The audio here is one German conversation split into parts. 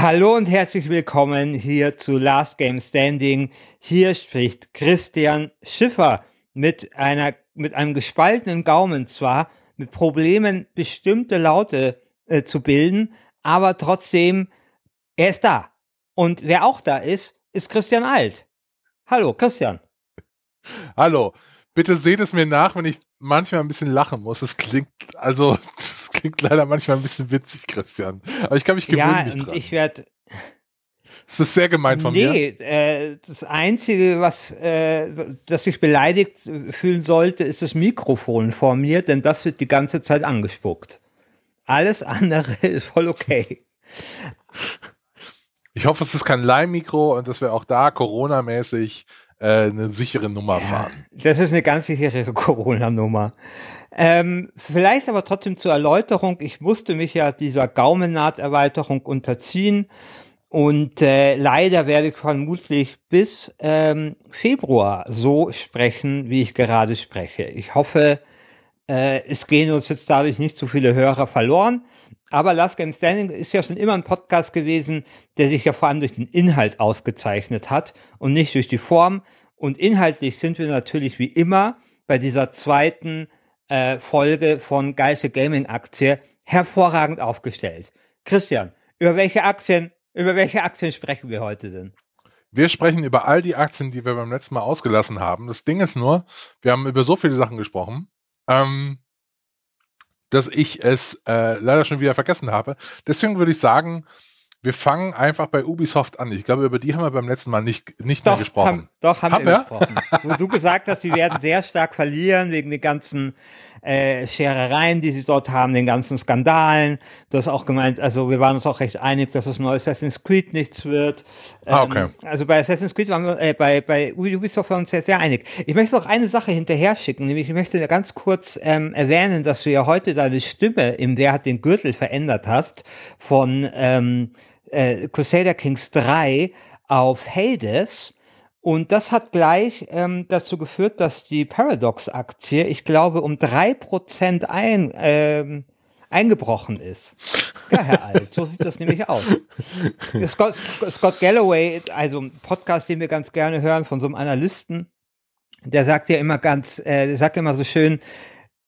Hallo und herzlich willkommen hier zu Last Game Standing. Hier spricht Christian Schiffer mit einer, mit einem gespaltenen Gaumen zwar, mit Problemen bestimmte Laute äh, zu bilden, aber trotzdem, er ist da. Und wer auch da ist, ist Christian Alt. Hallo, Christian. Hallo. Bitte seht es mir nach, wenn ich manchmal ein bisschen lachen muss. Es klingt, also, klingt leider manchmal ein bisschen witzig, Christian. Aber ich kann mich gewöhnen ja, mich dran. ich werde Es ist sehr gemein von mir. Nee, äh, das Einzige, was, äh, das sich beleidigt fühlen sollte, ist das Mikrofon vor mir, denn das wird die ganze Zeit angespuckt. Alles andere ist voll okay. Ich hoffe, es ist kein Leihmikro und dass wir auch da Corona-mäßig äh, eine sichere Nummer fahren. Das ist eine ganz sichere Corona-Nummer. Ähm, vielleicht aber trotzdem zur Erläuterung. Ich musste mich ja dieser Gaumennaht-Erweiterung unterziehen. Und äh, leider werde ich vermutlich bis ähm, Februar so sprechen, wie ich gerade spreche. Ich hoffe, äh, es gehen uns jetzt dadurch nicht zu viele Hörer verloren. Aber Last Game Standing ist ja schon immer ein Podcast gewesen, der sich ja vor allem durch den Inhalt ausgezeichnet hat und nicht durch die Form. Und inhaltlich sind wir natürlich wie immer bei dieser zweiten äh, Folge von Geiste Gaming Aktie hervorragend aufgestellt. Christian, über welche Aktien, über welche Aktien sprechen wir heute denn? Wir sprechen über all die Aktien, die wir beim letzten Mal ausgelassen haben. Das Ding ist nur, wir haben über so viele Sachen gesprochen, ähm, dass ich es äh, leider schon wieder vergessen habe. Deswegen würde ich sagen, wir fangen einfach bei Ubisoft an. Ich glaube, über die haben wir beim letzten Mal nicht, nicht doch, mehr gesprochen. Haben, doch, haben, haben wir, gesprochen. Wo du gesagt hast, die werden sehr stark verlieren wegen den ganzen äh, Scherereien, die sie dort haben, den ganzen Skandalen. Du hast auch gemeint, also wir waren uns auch recht einig, dass das neue Assassin's Creed nichts wird. Ah, okay. Ähm, also bei Assassin's Creed waren wir, äh, bei, bei Ubisoft waren wir uns sehr, sehr einig. Ich möchte noch eine Sache hinterher schicken, nämlich ich möchte ganz kurz ähm, erwähnen, dass du ja heute deine Stimme im Wer hat den Gürtel verändert hast von ähm, äh, Crusader Kings 3 auf Hades. Und das hat gleich ähm, dazu geführt, dass die Paradox-Aktie, ich glaube, um drei Prozent ein, ähm, eingebrochen ist. Ja, Herr Alt, so sieht das nämlich aus. Scott, Scott Galloway, also ein Podcast, den wir ganz gerne hören von so einem Analysten, der sagt ja immer ganz, äh, der sagt immer so schön,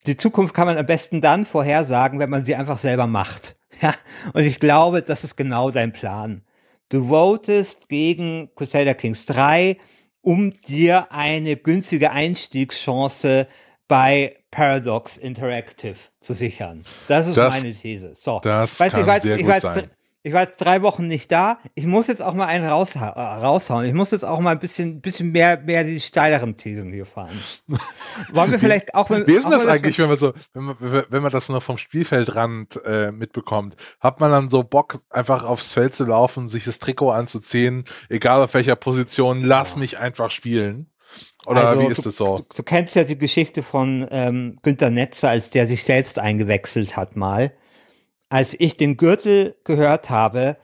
die Zukunft kann man am besten dann vorhersagen, wenn man sie einfach selber macht. Ja, und ich glaube, das ist genau dein Plan. Du votest gegen Crusader Kings 3, um dir eine günstige Einstiegschance bei Paradox Interactive zu sichern. Das ist Das- meine These. So. das weißt, du, kann ich jetzt, sehr ich gut jetzt, sein. Ich war jetzt drei Wochen nicht da. Ich muss jetzt auch mal einen rausha äh, raushauen. Ich muss jetzt auch mal ein bisschen, bisschen mehr, mehr die steileren Thesen hier fahren. Wollen wir vielleicht auch mit, Wie ist denn das eigentlich, wenn man so, wenn man, wenn man das nur vom Spielfeldrand äh, mitbekommt? Hat man dann so Bock, einfach aufs Feld zu laufen, sich das Trikot anzuziehen, egal auf welcher Position, lass mich einfach spielen? Oder Also, wie ist das so? Du, du kennst ja die Geschichte von ähm, Günter Netzer, als der sich selbst eingewechselt hat mal. Als ich den Gürtel gehört habe,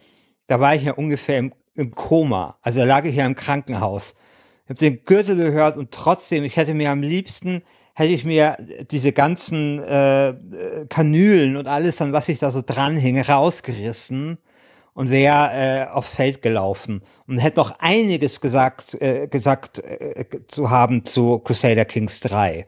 da war ich ja ungefähr im, im Koma. Also da lag ich ja im Krankenhaus. Ich habe den Gürtel gehört und trotzdem, ich hätte mir am liebsten, hätte ich mir diese ganzen äh, Kanülen und alles, an was ich da so dran hing, rausgerissen und wäre äh, aufs Feld gelaufen und hätte noch einiges gesagt, äh, gesagt äh, zu haben zu Crusader Kings 3.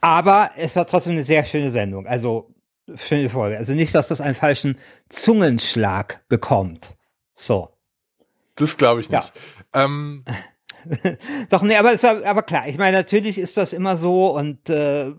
Aber es war trotzdem eine sehr schöne Sendung. Also schöne Folge. Also nicht, dass das einen falschen Zungenschlag bekommt. So. Das glaube ich Ja. nicht. Ähm, Doch, nee, aber es war, aber klar, ich meine, natürlich ist das immer so und äh,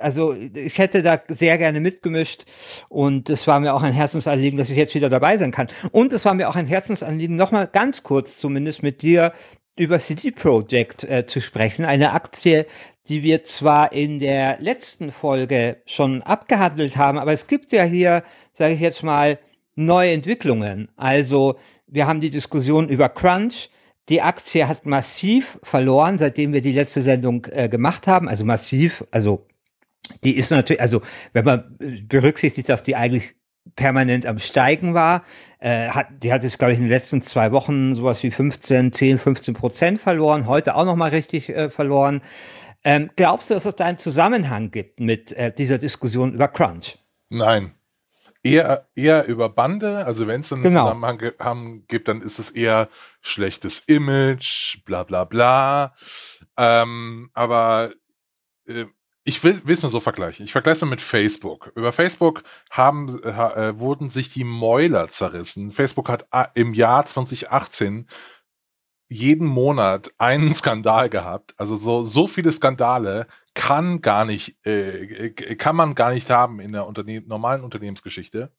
also ich hätte da sehr gerne mitgemischt und es war mir auch ein Herzensanliegen, dass ich jetzt wieder dabei sein kann. Und es war mir auch ein Herzensanliegen, nochmal ganz kurz zumindest mit dir über CD Projekt äh, zu sprechen. Eine Aktie, die wir zwar in der letzten Folge schon abgehandelt haben, aber es gibt ja hier, sage ich jetzt mal, neue Entwicklungen. Also wir haben die Diskussion über Crunch. Die Aktie hat massiv verloren, seitdem wir die letzte Sendung äh, gemacht haben. Also massiv, also die ist natürlich, also wenn man äh, berücksichtigt, dass die eigentlich permanent am Steigen war, äh, hat, die hat jetzt, glaube ich, in den letzten zwei Wochen sowas wie 15, 10, 15 Prozent verloren, heute auch nochmal richtig äh, verloren. Ähm, glaubst du, dass es da einen Zusammenhang gibt mit äh, dieser Diskussion über Crunch? nein. eher, eher über Bande, also wenn es einen Genau. Zusammenhang ge- haben, gibt, dann ist es eher schlechtes Image, bla bla bla. Ähm, aber äh, ich will es mal so vergleichen. Ich vergleiche es mal mit Facebook. Über Facebook haben, äh, äh, wurden sich die Mäuler zerrissen. Facebook hat a- im Jahr 2018 jeden Monat einen Skandal gehabt. Also so, so viele Skandale kann gar nicht, äh, äh, kann man gar nicht haben in der Unternehmen, normalen Unternehmensgeschichte.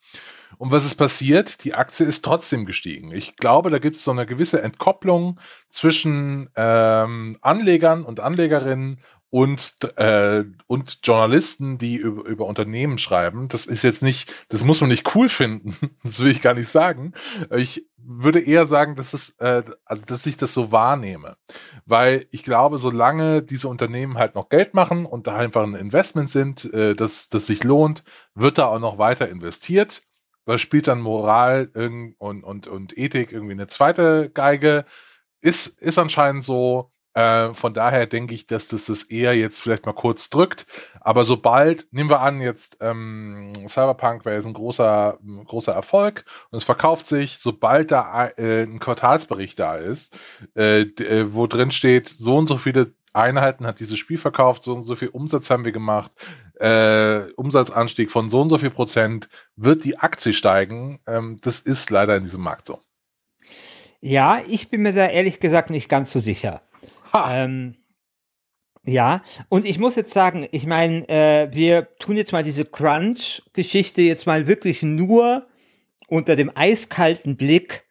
Und was ist passiert? Die Aktie ist trotzdem gestiegen. Ich glaube, da gibt es so eine gewisse Entkopplung zwischen ähm, Anlegern und Anlegerinnen und äh, und Journalisten, die über, über Unternehmen schreiben. Das ist jetzt nicht, das muss man nicht cool finden. Das will ich gar nicht sagen. Ich würde eher sagen, dass es, äh, also dass ich das so wahrnehme, weil ich glaube, solange diese Unternehmen halt noch Geld machen und da einfach ein Investment sind, äh, das das sich lohnt, wird da auch noch weiter investiert. Da spielt dann Moral und und und Ethik irgendwie eine zweite Geige. Ist ist anscheinend so. Äh, von daher denke ich, dass das das eher jetzt vielleicht mal kurz drückt. Aber sobald, nehmen wir an, jetzt ähm, Cyberpunk wäre jetzt ein großer, großer Erfolg und es verkauft sich, sobald da äh, ein Quartalsbericht da ist, äh, äh, wo drin steht, so und so viele Einheiten hat dieses Spiel verkauft, so und so viel Umsatz haben wir gemacht, äh, Umsatzanstieg von so und so viel Prozent, wird die Aktie steigen. Ähm, das ist leider in diesem Markt so. Ja, ich bin mir da ehrlich gesagt nicht ganz so sicher. Ähm, ja, und ich muss jetzt sagen, ich meine, äh, wir tun jetzt mal diese Crunch-Geschichte jetzt mal wirklich nur unter dem eiskalten Blick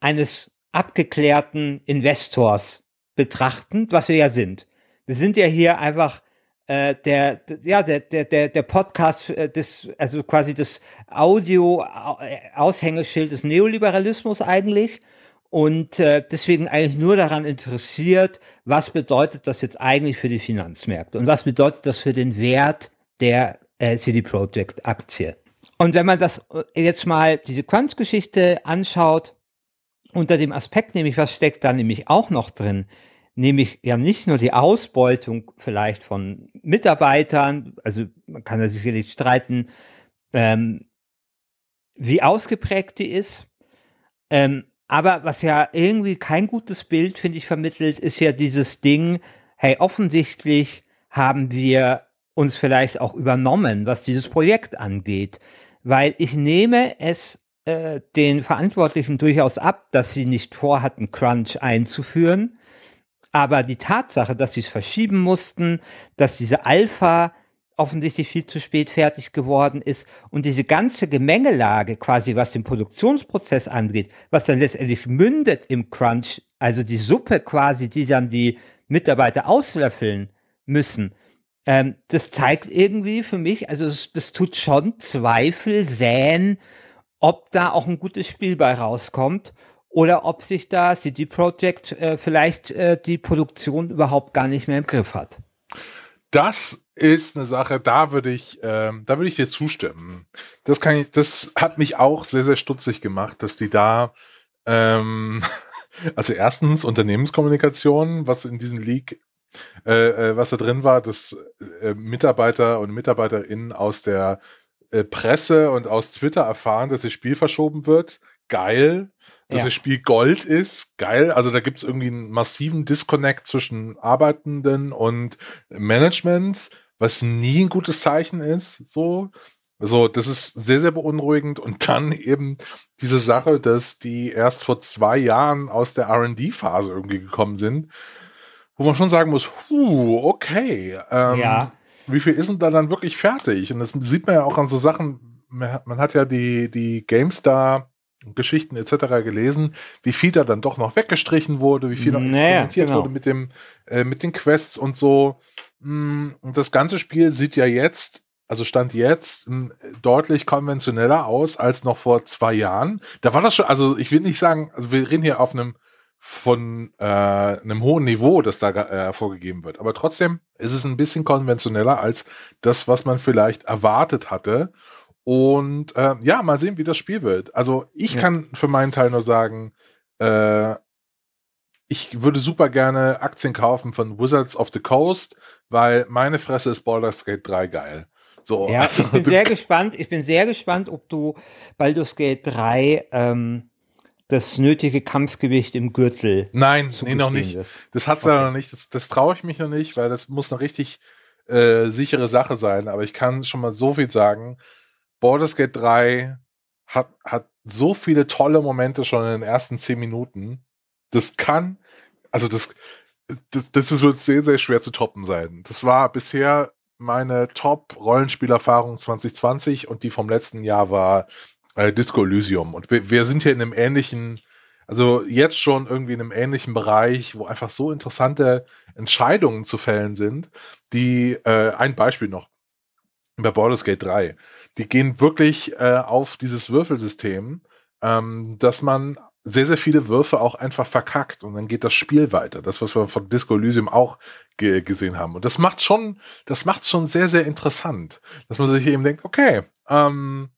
eines abgeklärten Investors betrachten, was wir ja sind. Wir sind ja hier einfach äh, der, ja, der, der, der, der Podcast äh, des, also quasi das Audio-Aushängeschild des Neoliberalismus eigentlich und äh, deswegen eigentlich nur daran interessiert, was bedeutet das jetzt eigentlich für die Finanzmärkte und was bedeutet das für den Wert der äh, CD Projekt Aktie. Und wenn man das äh, jetzt mal diese Quant-Geschichte anschaut, unter dem Aspekt nämlich, was steckt da nämlich auch noch drin, nämlich ja nicht nur die Ausbeutung vielleicht von Mitarbeitern, also man kann da sicherlich streiten, ähm, wie ausgeprägt die ist, ähm, aber was ja irgendwie kein gutes Bild, finde ich, vermittelt, ist ja dieses Ding, hey, offensichtlich haben wir uns vielleicht auch übernommen, was dieses Projekt angeht. Weil ich nehme es äh, den Verantwortlichen durchaus ab, dass sie nicht vorhatten, Crunch einzuführen. Aber die Tatsache, dass sie es verschieben mussten, dass diese Alpha offensichtlich viel zu spät fertig geworden ist und diese ganze Gemengelage quasi, was den Produktionsprozess angeht, was dann letztendlich mündet im Crunch, also die Suppe quasi, die dann die Mitarbeiter auslöffeln müssen, ähm, das zeigt irgendwie für mich, also das, das tut schon Zweifel säen, ob da auch ein gutes Spiel bei rauskommt oder ob sich da CD Projekt äh, vielleicht äh, die Produktion überhaupt gar nicht mehr im Griff hat. Das ist eine Sache, da würde ich, ähm, da würde ich dir zustimmen. Das kann ich, das hat mich auch sehr, sehr stutzig gemacht, dass die da, ähm, also erstens Unternehmenskommunikation, was in diesem Leak, äh, äh, was da drin war, dass äh, Mitarbeiter und Mitarbeiterinnen aus der äh, Presse und aus Twitter erfahren, dass das Spiel verschoben wird. Geil. Dass Ja. das Spiel Gold ist. Geil. Also da gibt es irgendwie einen massiven Disconnect zwischen Arbeitenden und Management, was nie ein gutes Zeichen ist. So. Also, das ist sehr, sehr beunruhigend. Und dann eben diese Sache, dass die erst vor zwei Jahren aus der RD-Phase irgendwie gekommen sind, wo man schon sagen muss, huh, okay. Ähm, Ja. Wie viel ist denn da dann wirklich fertig? Und das sieht man ja auch an so Sachen, man hat- man hat ja die, die GameStar Geschichten etc. gelesen, wie viel da dann doch noch weggestrichen wurde, wie viel noch Naja, experimentiert genau. wurde mit dem, äh, mit den Quests und so. Mm, Und das ganze Spiel sieht ja jetzt, also stand jetzt mm, deutlich konventioneller aus als noch vor zwei Jahren. Da war das schon, also ich will nicht sagen, also wir reden hier auf einem von äh, einem hohen Niveau, das da äh, vorgegeben wird. Aber trotzdem ist es ein bisschen konventioneller als das, was man vielleicht erwartet hatte. Und äh, ja, mal sehen, wie das Spiel wird. Also ich Ja. kann für meinen Teil nur sagen, äh, ich würde super gerne Aktien kaufen von Wizards of the Coast, weil meine Fresse ist Baldur's Gate 3 geil. So. Ja, ich bin sehr gespannt. Ich bin sehr gespannt, ob du Baldur's Gate 3 ähm, das nötige Kampfgewicht im Gürtel. Nein, nee, noch nicht. Wirst. Das hat's okay. noch nicht. Das, das traue ich mich noch nicht, weil das muss eine richtig äh, sichere Sache sein. Aber ich kann schon mal so viel sagen. Baldur's Gate 3 hat, hat so viele tolle Momente schon in den ersten zehn Minuten. Das kann, also das, das, das wird sehr, sehr schwer zu toppen sein. Das war bisher meine Top-Rollenspielerfahrung 2020 und die vom letzten Jahr war äh, Disco Elysium. Und wir, wir sind hier in einem ähnlichen, also jetzt schon irgendwie in einem ähnlichen Bereich, wo einfach so interessante Entscheidungen zu fällen sind, die, äh, ein Beispiel noch, bei Baldur's Gate 3, die gehen wirklich äh, auf dieses Würfelsystem, ähm, dass man sehr, sehr viele Würfe auch einfach verkackt und dann geht das Spiel weiter. Das, was wir von Disco Elysium auch ge gesehen haben. Und das macht schon, das macht schon sehr, sehr interessant, dass man sich eben denkt, okay, ähm,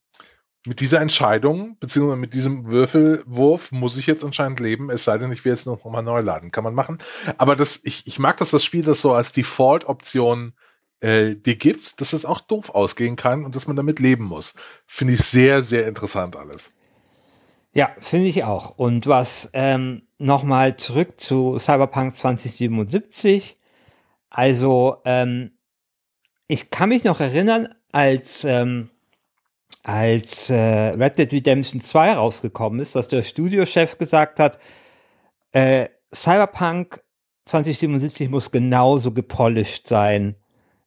mit dieser Entscheidung, beziehungsweise mit diesem Würfelwurf muss ich jetzt anscheinend leben, es sei denn, ich will jetzt noch mal neu laden. Kann man machen. Aber das, ich, ich mag, dass das Spiel das so als Default-Option äh, dir gibt, dass es auch doof ausgehen kann und dass man damit leben muss. Finde ich sehr, sehr interessant alles. Ja, finde ich auch. Und was ähm, nochmal zurück zu Cyberpunk 2077. Also, ähm, ich kann mich noch erinnern, als, ähm, als äh, Red Dead Redemption 2 rausgekommen ist, dass der Studiochef gesagt hat, äh, Cyberpunk 2077 muss genauso gepolished sein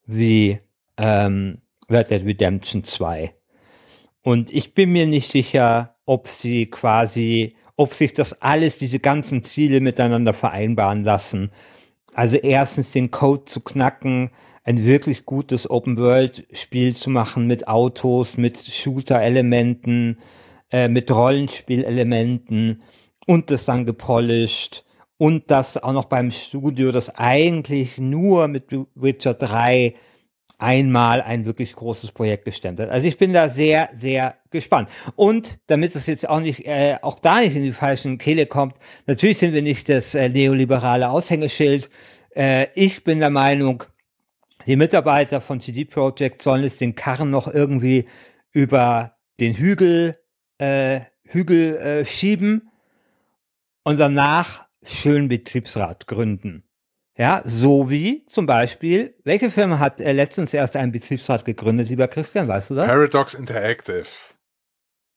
wie ähm, Red Dead Redemption 2. Und ich bin mir nicht sicher, ob sie quasi, ob sich das alles, diese ganzen Ziele miteinander vereinbaren lassen. Also erstens den Code zu knacken, ein wirklich gutes Open-World-Spiel zu machen mit Autos, mit Shooter-Elementen, äh, mit Rollenspielelementen und das dann gepolished und das auch noch beim Studio, das eigentlich nur mit Witcher 3 einmal ein wirklich großes Projekt gestemmt hat. Also ich bin da sehr, sehr gespannt. Und damit es jetzt auch nicht, äh, auch da nicht in die falschen Kehle kommt, natürlich sind wir nicht das äh, neoliberale Aushängeschild. Äh, ich bin der Meinung, die Mitarbeiter von CD Projekt sollen es den Karren noch irgendwie über den Hügel, äh, Hügel äh, schieben und danach schön Betriebsrat gründen. Ja, so wie zum Beispiel, welche Firma hat äh, letztens erst einen Betriebsrat gegründet, lieber Christian, weißt du das? Paradox Interactive.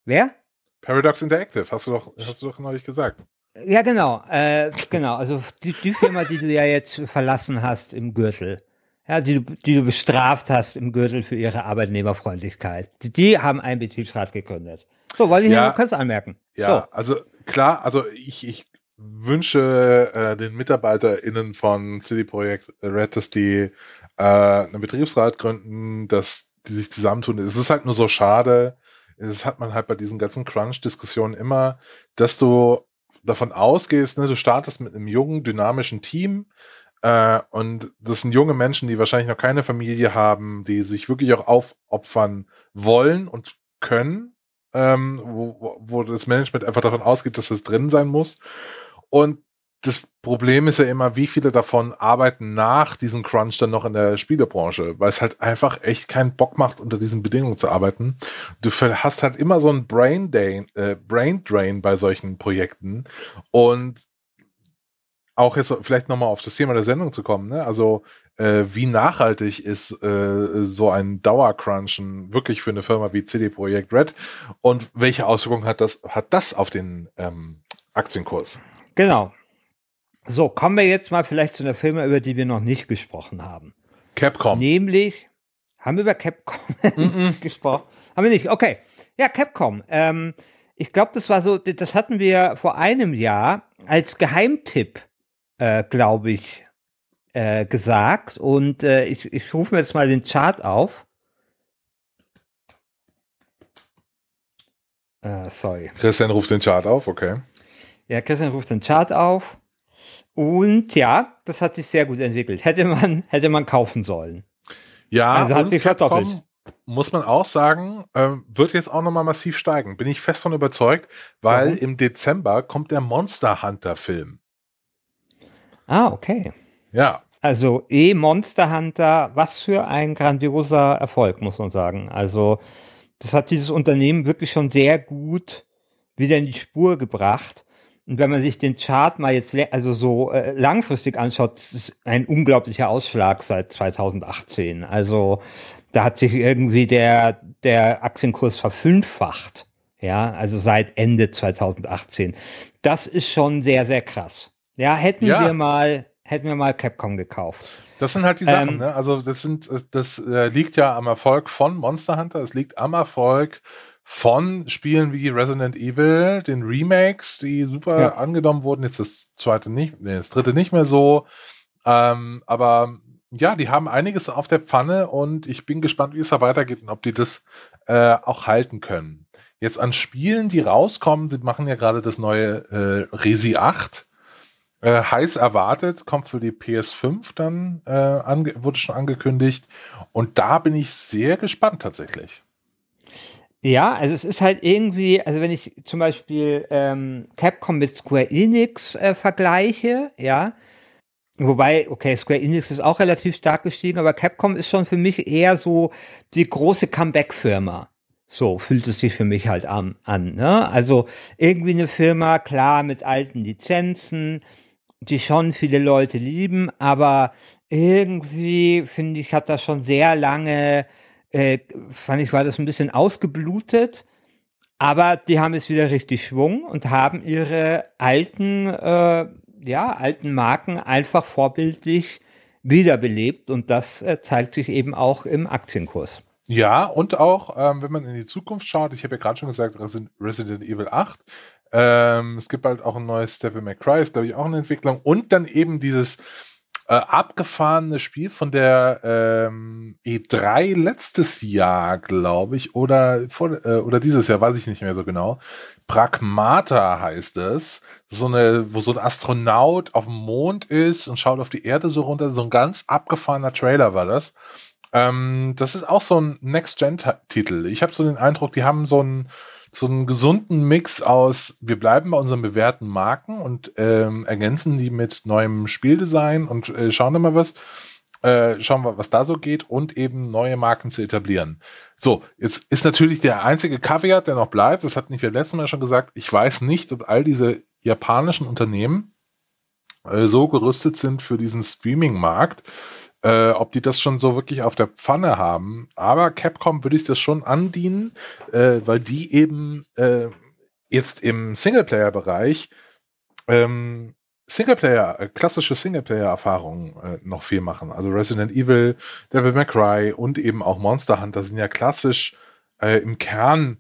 Wer? Paradox Interactive, hast du doch, hast du doch neulich gesagt. Ja, genau, äh, genau, also die, die Firma, die du ja jetzt verlassen hast im Gürtel, ja, die, du, die du bestraft hast im Gürtel für ihre Arbeitnehmerfreundlichkeit, die, die haben einen Betriebsrat gegründet. So, wollte ich ja, nur kurz anmerken. Ja, so. also klar, also ich, ich wünsche äh, den MitarbeiterInnen von City Projekt Red, dass die äh, einen Betriebsrat gründen, dass die sich zusammentun. Es ist halt nur so schade. Es hat man halt bei diesen ganzen Crunch-Diskussionen immer, dass du davon ausgehst, ne, du startest mit einem jungen, dynamischen Team äh, und das sind junge Menschen, die wahrscheinlich noch keine Familie haben, die sich wirklich auch aufopfern wollen und können, ähm, wo, wo das Management einfach davon ausgeht, dass es drin sein muss. Und das Problem ist ja immer, wie viele davon arbeiten nach diesem Crunch dann noch in der Spielebranche, weil es halt einfach echt keinen Bock macht, unter diesen Bedingungen zu arbeiten. Du hast halt immer so ein Brain äh, Brain Drain bei solchen Projekten und auch jetzt vielleicht nochmal auf das Thema der Sendung zu kommen, ne? Also äh, wie nachhaltig ist äh, so ein Dauercrunchen wirklich für eine Firma wie CD Projekt Red und welche Auswirkungen hat das hat das auf den ähm, Aktienkurs? Genau. So, kommen wir jetzt mal vielleicht zu einer Firma, über die wir noch nicht gesprochen haben. Capcom. Nämlich, haben wir über Capcom gesprochen? Haben wir nicht, okay. Ja, Capcom. Ähm, ich glaube, das war so, das hatten wir vor einem Jahr als Geheimtipp, äh, glaube ich, äh, gesagt. Und äh, ich, ich rufe mir jetzt mal den Chart auf. Äh, sorry. Christian ruft den Chart auf, okay. Ja, Christian ruft den Chart auf. Und ja, das hat sich sehr gut entwickelt. Hätte man, hätte man kaufen sollen. Ja, also hat sich verdoppelt. Muss man auch sagen, äh, wird jetzt auch nochmal massiv steigen. Bin ich fest von überzeugt, weil Warum? im Dezember kommt der Monster Hunter Film. Ah, okay. Ja, Also eh Monster Hunter, was für ein grandioser Erfolg, muss man sagen. Also das hat dieses Unternehmen wirklich schon sehr gut wieder in die Spur gebracht. Und wenn man sich den Chart mal jetzt also so äh, langfristig anschaut, das ist ein unglaublicher Ausschlag seit 2018. Also da hat sich irgendwie der der Aktienkurs verfünffacht. Ja, also seit Ende 2018. Das ist schon sehr sehr krass. Ja, hätten ja. wir mal hätten wir mal Capcom gekauft. Das sind halt die Sachen, ähm, ne? Also das sind, das äh, liegt ja am Erfolg von Monster Hunter, es liegt am Erfolg von Spielen wie Resident Evil, den Remakes, die super ja. angenommen wurden. Jetzt das zweite nicht, nee, das dritte nicht mehr so. Ähm, aber ja, die haben einiges auf der Pfanne und ich bin gespannt, wie es da weitergeht und ob die das äh, auch halten können. Jetzt an Spielen, die rauskommen, sie machen ja gerade das neue äh, Resi 8 äh, heiß erwartet, kommt für die PS5 dann, äh, wurde schon angekündigt. Und da bin ich sehr gespannt tatsächlich. Ja, also es ist halt irgendwie, also wenn ich zum Beispiel ähm, Capcom mit Square Enix äh, vergleiche, ja, wobei, okay, Square Enix ist auch relativ stark gestiegen, aber Capcom ist schon für mich eher so die große Comeback-Firma. So fühlt es sich für mich halt an, an ne? Also irgendwie eine Firma, klar, mit alten Lizenzen, die schon viele Leute lieben, aber irgendwie finde ich, hat das schon sehr lange, äh, fand ich, war das ein bisschen ausgeblutet. Aber die haben es wieder richtig Schwung und haben ihre alten, äh, ja, alten Marken einfach vorbildlich wiederbelebt und das äh, zeigt sich eben auch im Aktienkurs. Ja, und auch, ähm, wenn man in die Zukunft schaut, ich habe ja gerade schon gesagt, Resident Evil 8, ähm, es gibt bald auch ein neues Devil May Cry, glaube ich auch eine Entwicklung. Und dann eben dieses äh, abgefahrene Spiel von der ähm, E3 letztes Jahr, glaube ich, oder vor, äh, oder dieses Jahr, weiß ich nicht mehr so genau. Pragmata heißt es. So eine, wo so ein Astronaut auf dem Mond ist und schaut auf die Erde so runter. So ein ganz abgefahrener Trailer war das. Ähm, das ist auch so ein Next-Gen-Titel. Ich habe so den Eindruck, die haben so ein so einen gesunden Mix aus, wir bleiben bei unseren bewährten Marken und ähm, ergänzen die mit neuem Spieldesign und äh, schauen wir mal was. Äh, schauen wir, was da so geht und eben neue Marken zu etablieren. So, jetzt ist natürlich der einzige Kaviar, der noch bleibt, das hat nicht wir letztes Mal schon gesagt, ich weiß nicht, ob all diese japanischen Unternehmen äh, so gerüstet sind für diesen Streaming-Markt, äh, ob die das schon so wirklich auf der Pfanne haben. Aber Capcom würde ich das schon andienen, äh, weil die eben äh, jetzt im Singleplayer-Bereich ähm, Singleplayer, äh, klassische Singleplayer-Erfahrungen äh, noch viel machen. Also Resident Evil, Devil May Cry und eben auch Monster Hunter sind ja klassisch äh, im Kern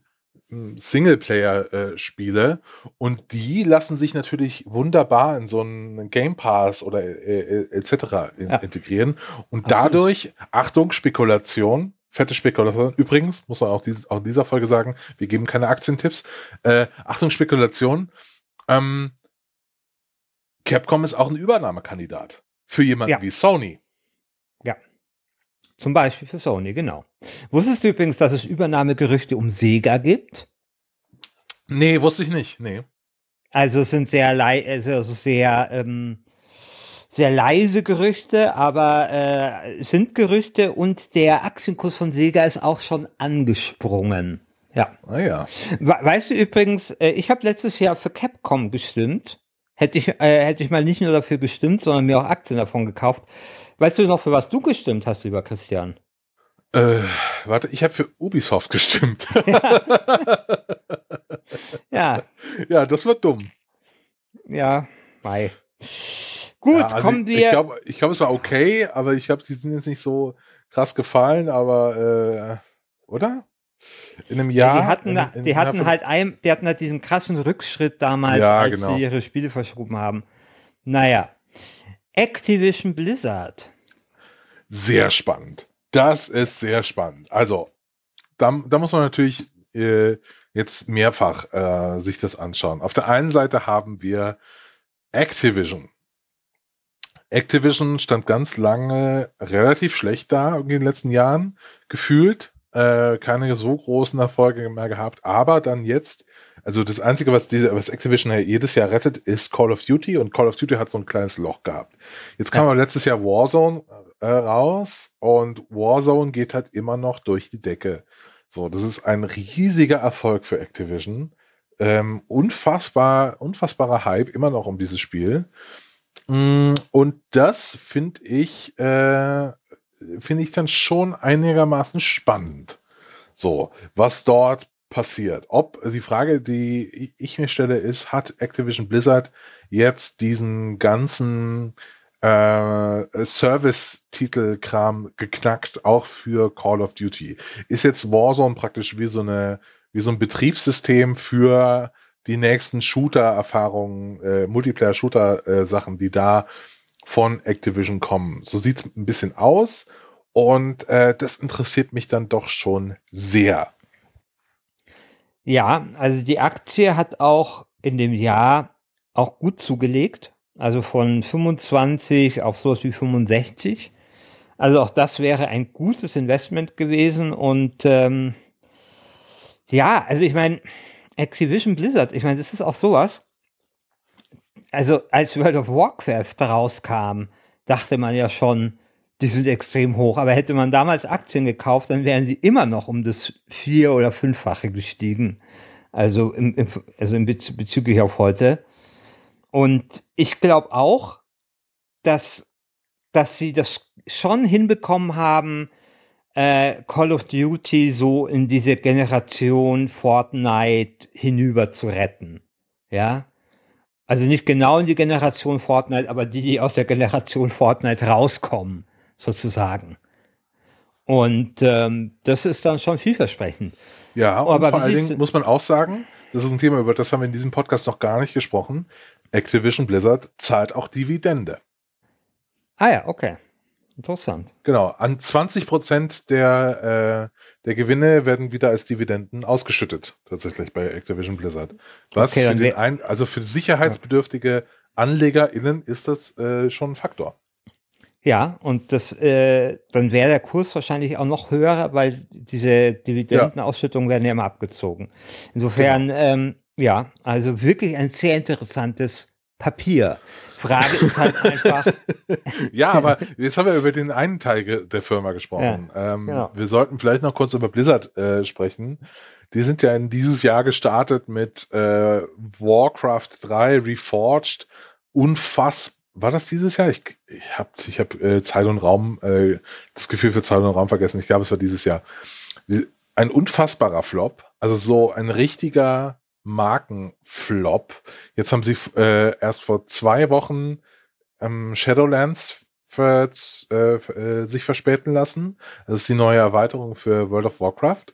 Singleplayer-Spiele äh, und die lassen sich natürlich wunderbar in so einen Game Pass oder äh, äh etc. Ja. integrieren und dadurch, Achtung, Spekulation, fette Spekulation. Übrigens, muss man auch, dieses, auch in dieser Folge sagen, wir geben keine Aktientipps. Äh, Achtung, Spekulation. Ähm, Capcom ist auch ein Übernahmekandidat für jemanden ja. wie Sony. Zum Beispiel für Sony, genau. Wusstest du übrigens, dass es Übernahmegerüchte um Sega gibt? Nee, wusste ich nicht. Nee. Also es sind sehr, also sehr, ähm, sehr leise Gerüchte, aber äh, sind Gerüchte und der Aktienkurs von Sega ist auch schon angesprungen. Ja. Ah ja. Weißt du übrigens, äh, ich habe letztes Jahr für Capcom gestimmt. Hätte ich, äh, hätte ich mal nicht nur dafür gestimmt, sondern mir auch Aktien davon gekauft. Weißt du noch, für was du gestimmt hast, lieber Christian? Äh, warte, ich habe für Ubisoft gestimmt. ja. Ja, das wird dumm. Ja, bei. Gut, ja, also kommen wir. Ich glaube, ich glaub, es war okay, aber ich glaube, die sind jetzt nicht so krass gefallen, aber äh, oder? In einem Jahr. Ja, die hatten, in, in, die hatten halt ein, die hatten halt diesen krassen Rückschritt damals, ja, als genau. sie ihre Spiele verschoben haben. Naja. Activision Blizzard. Sehr spannend. Das ist sehr spannend. Also, da, da muss man natürlich äh, jetzt mehrfach äh, sich das anschauen. Auf der einen Seite haben wir Activision. Activision stand ganz lange relativ schlecht da in den letzten Jahren, gefühlt. Äh, keine so großen Erfolge mehr gehabt, aber dann jetzt also das Einzige, was diese, was Activision jedes Jahr rettet, ist Call of Duty und Call of Duty hat so ein kleines Loch gehabt. Jetzt kam ja. letztes Jahr Warzone äh, raus und Warzone geht halt immer noch durch die Decke. So, das ist ein riesiger Erfolg für Activision. Ähm, unfassbar, unfassbarer Hype immer noch um dieses Spiel. Mm, und das finde ich, äh, finde ich dann schon einigermaßen spannend. So, was dort passiert. Ob die Frage, die ich mir stelle, ist, hat Activision Blizzard jetzt diesen ganzen äh, Service-Titel-Kram geknackt, auch für Call of Duty? Ist jetzt Warzone praktisch wie so eine, wie so ein Betriebssystem für die nächsten Shooter-Erfahrungen, äh, Multiplayer-Shooter-Sachen, die da von Activision kommen? So sieht's ein bisschen aus. Und äh, das interessiert mich dann doch schon sehr. Ja, also die Aktie hat auch in dem Jahr auch gut zugelegt. Also von 25 auf sowas wie 65. Also auch das wäre ein gutes Investment gewesen. Und ähm, ja, also ich meine, Activision Blizzard, ich meine, das ist auch sowas. Also als World of Warcraft rauskam, dachte man ja schon, die sind extrem hoch. Aber hätte man damals Aktien gekauft, dann wären sie immer noch um das vier- oder fünffache gestiegen. Also, im, im, also im Bez bezüglich auf heute. Und ich glaube auch, dass, dass sie das schon hinbekommen haben, äh, Call of Duty so in diese Generation Fortnite hinüber zu retten. Ja. Also nicht genau in die Generation Fortnite, aber die, die aus der Generation Fortnite rauskommen sozusagen. Und ähm, das ist dann schon vielversprechend. Ja, und Aber vor allen Dingen muss man auch sagen, das ist ein Thema, über das haben wir in diesem Podcast noch gar nicht gesprochen. Activision Blizzard zahlt auch Dividende. Ah ja, okay. Interessant. Genau, an 20 Prozent der, äh, der Gewinne werden wieder als Dividenden ausgeschüttet, tatsächlich bei Activision Blizzard. Was okay, für den ein, also für sicherheitsbedürftige AnlegerInnen ist das äh, schon ein Faktor. Ja, und das, äh, dann wäre der Kurs wahrscheinlich auch noch höher, weil diese Dividendenausschüttungen ja. werden ja immer abgezogen. Insofern, genau. ähm, ja, also wirklich ein sehr interessantes Papier. Frage ist halt einfach. ja, aber jetzt haben wir über den einen Teil der Firma gesprochen. Ja, ähm, genau. Wir sollten vielleicht noch kurz über Blizzard äh, sprechen. Die sind ja in dieses Jahr gestartet mit äh, Warcraft 3 Reforged. Unfassbar war das dieses Jahr? Ich, ich habe ich hab, äh, Zeit und Raum, äh, das Gefühl für Zeit und Raum vergessen. Ich glaube, es war dieses Jahr. Ein unfassbarer Flop. Also so ein richtiger Markenflop. Jetzt haben sie äh, erst vor zwei Wochen ähm, Shadowlands für, äh, äh, sich verspäten lassen. Das ist die neue Erweiterung für World of Warcraft.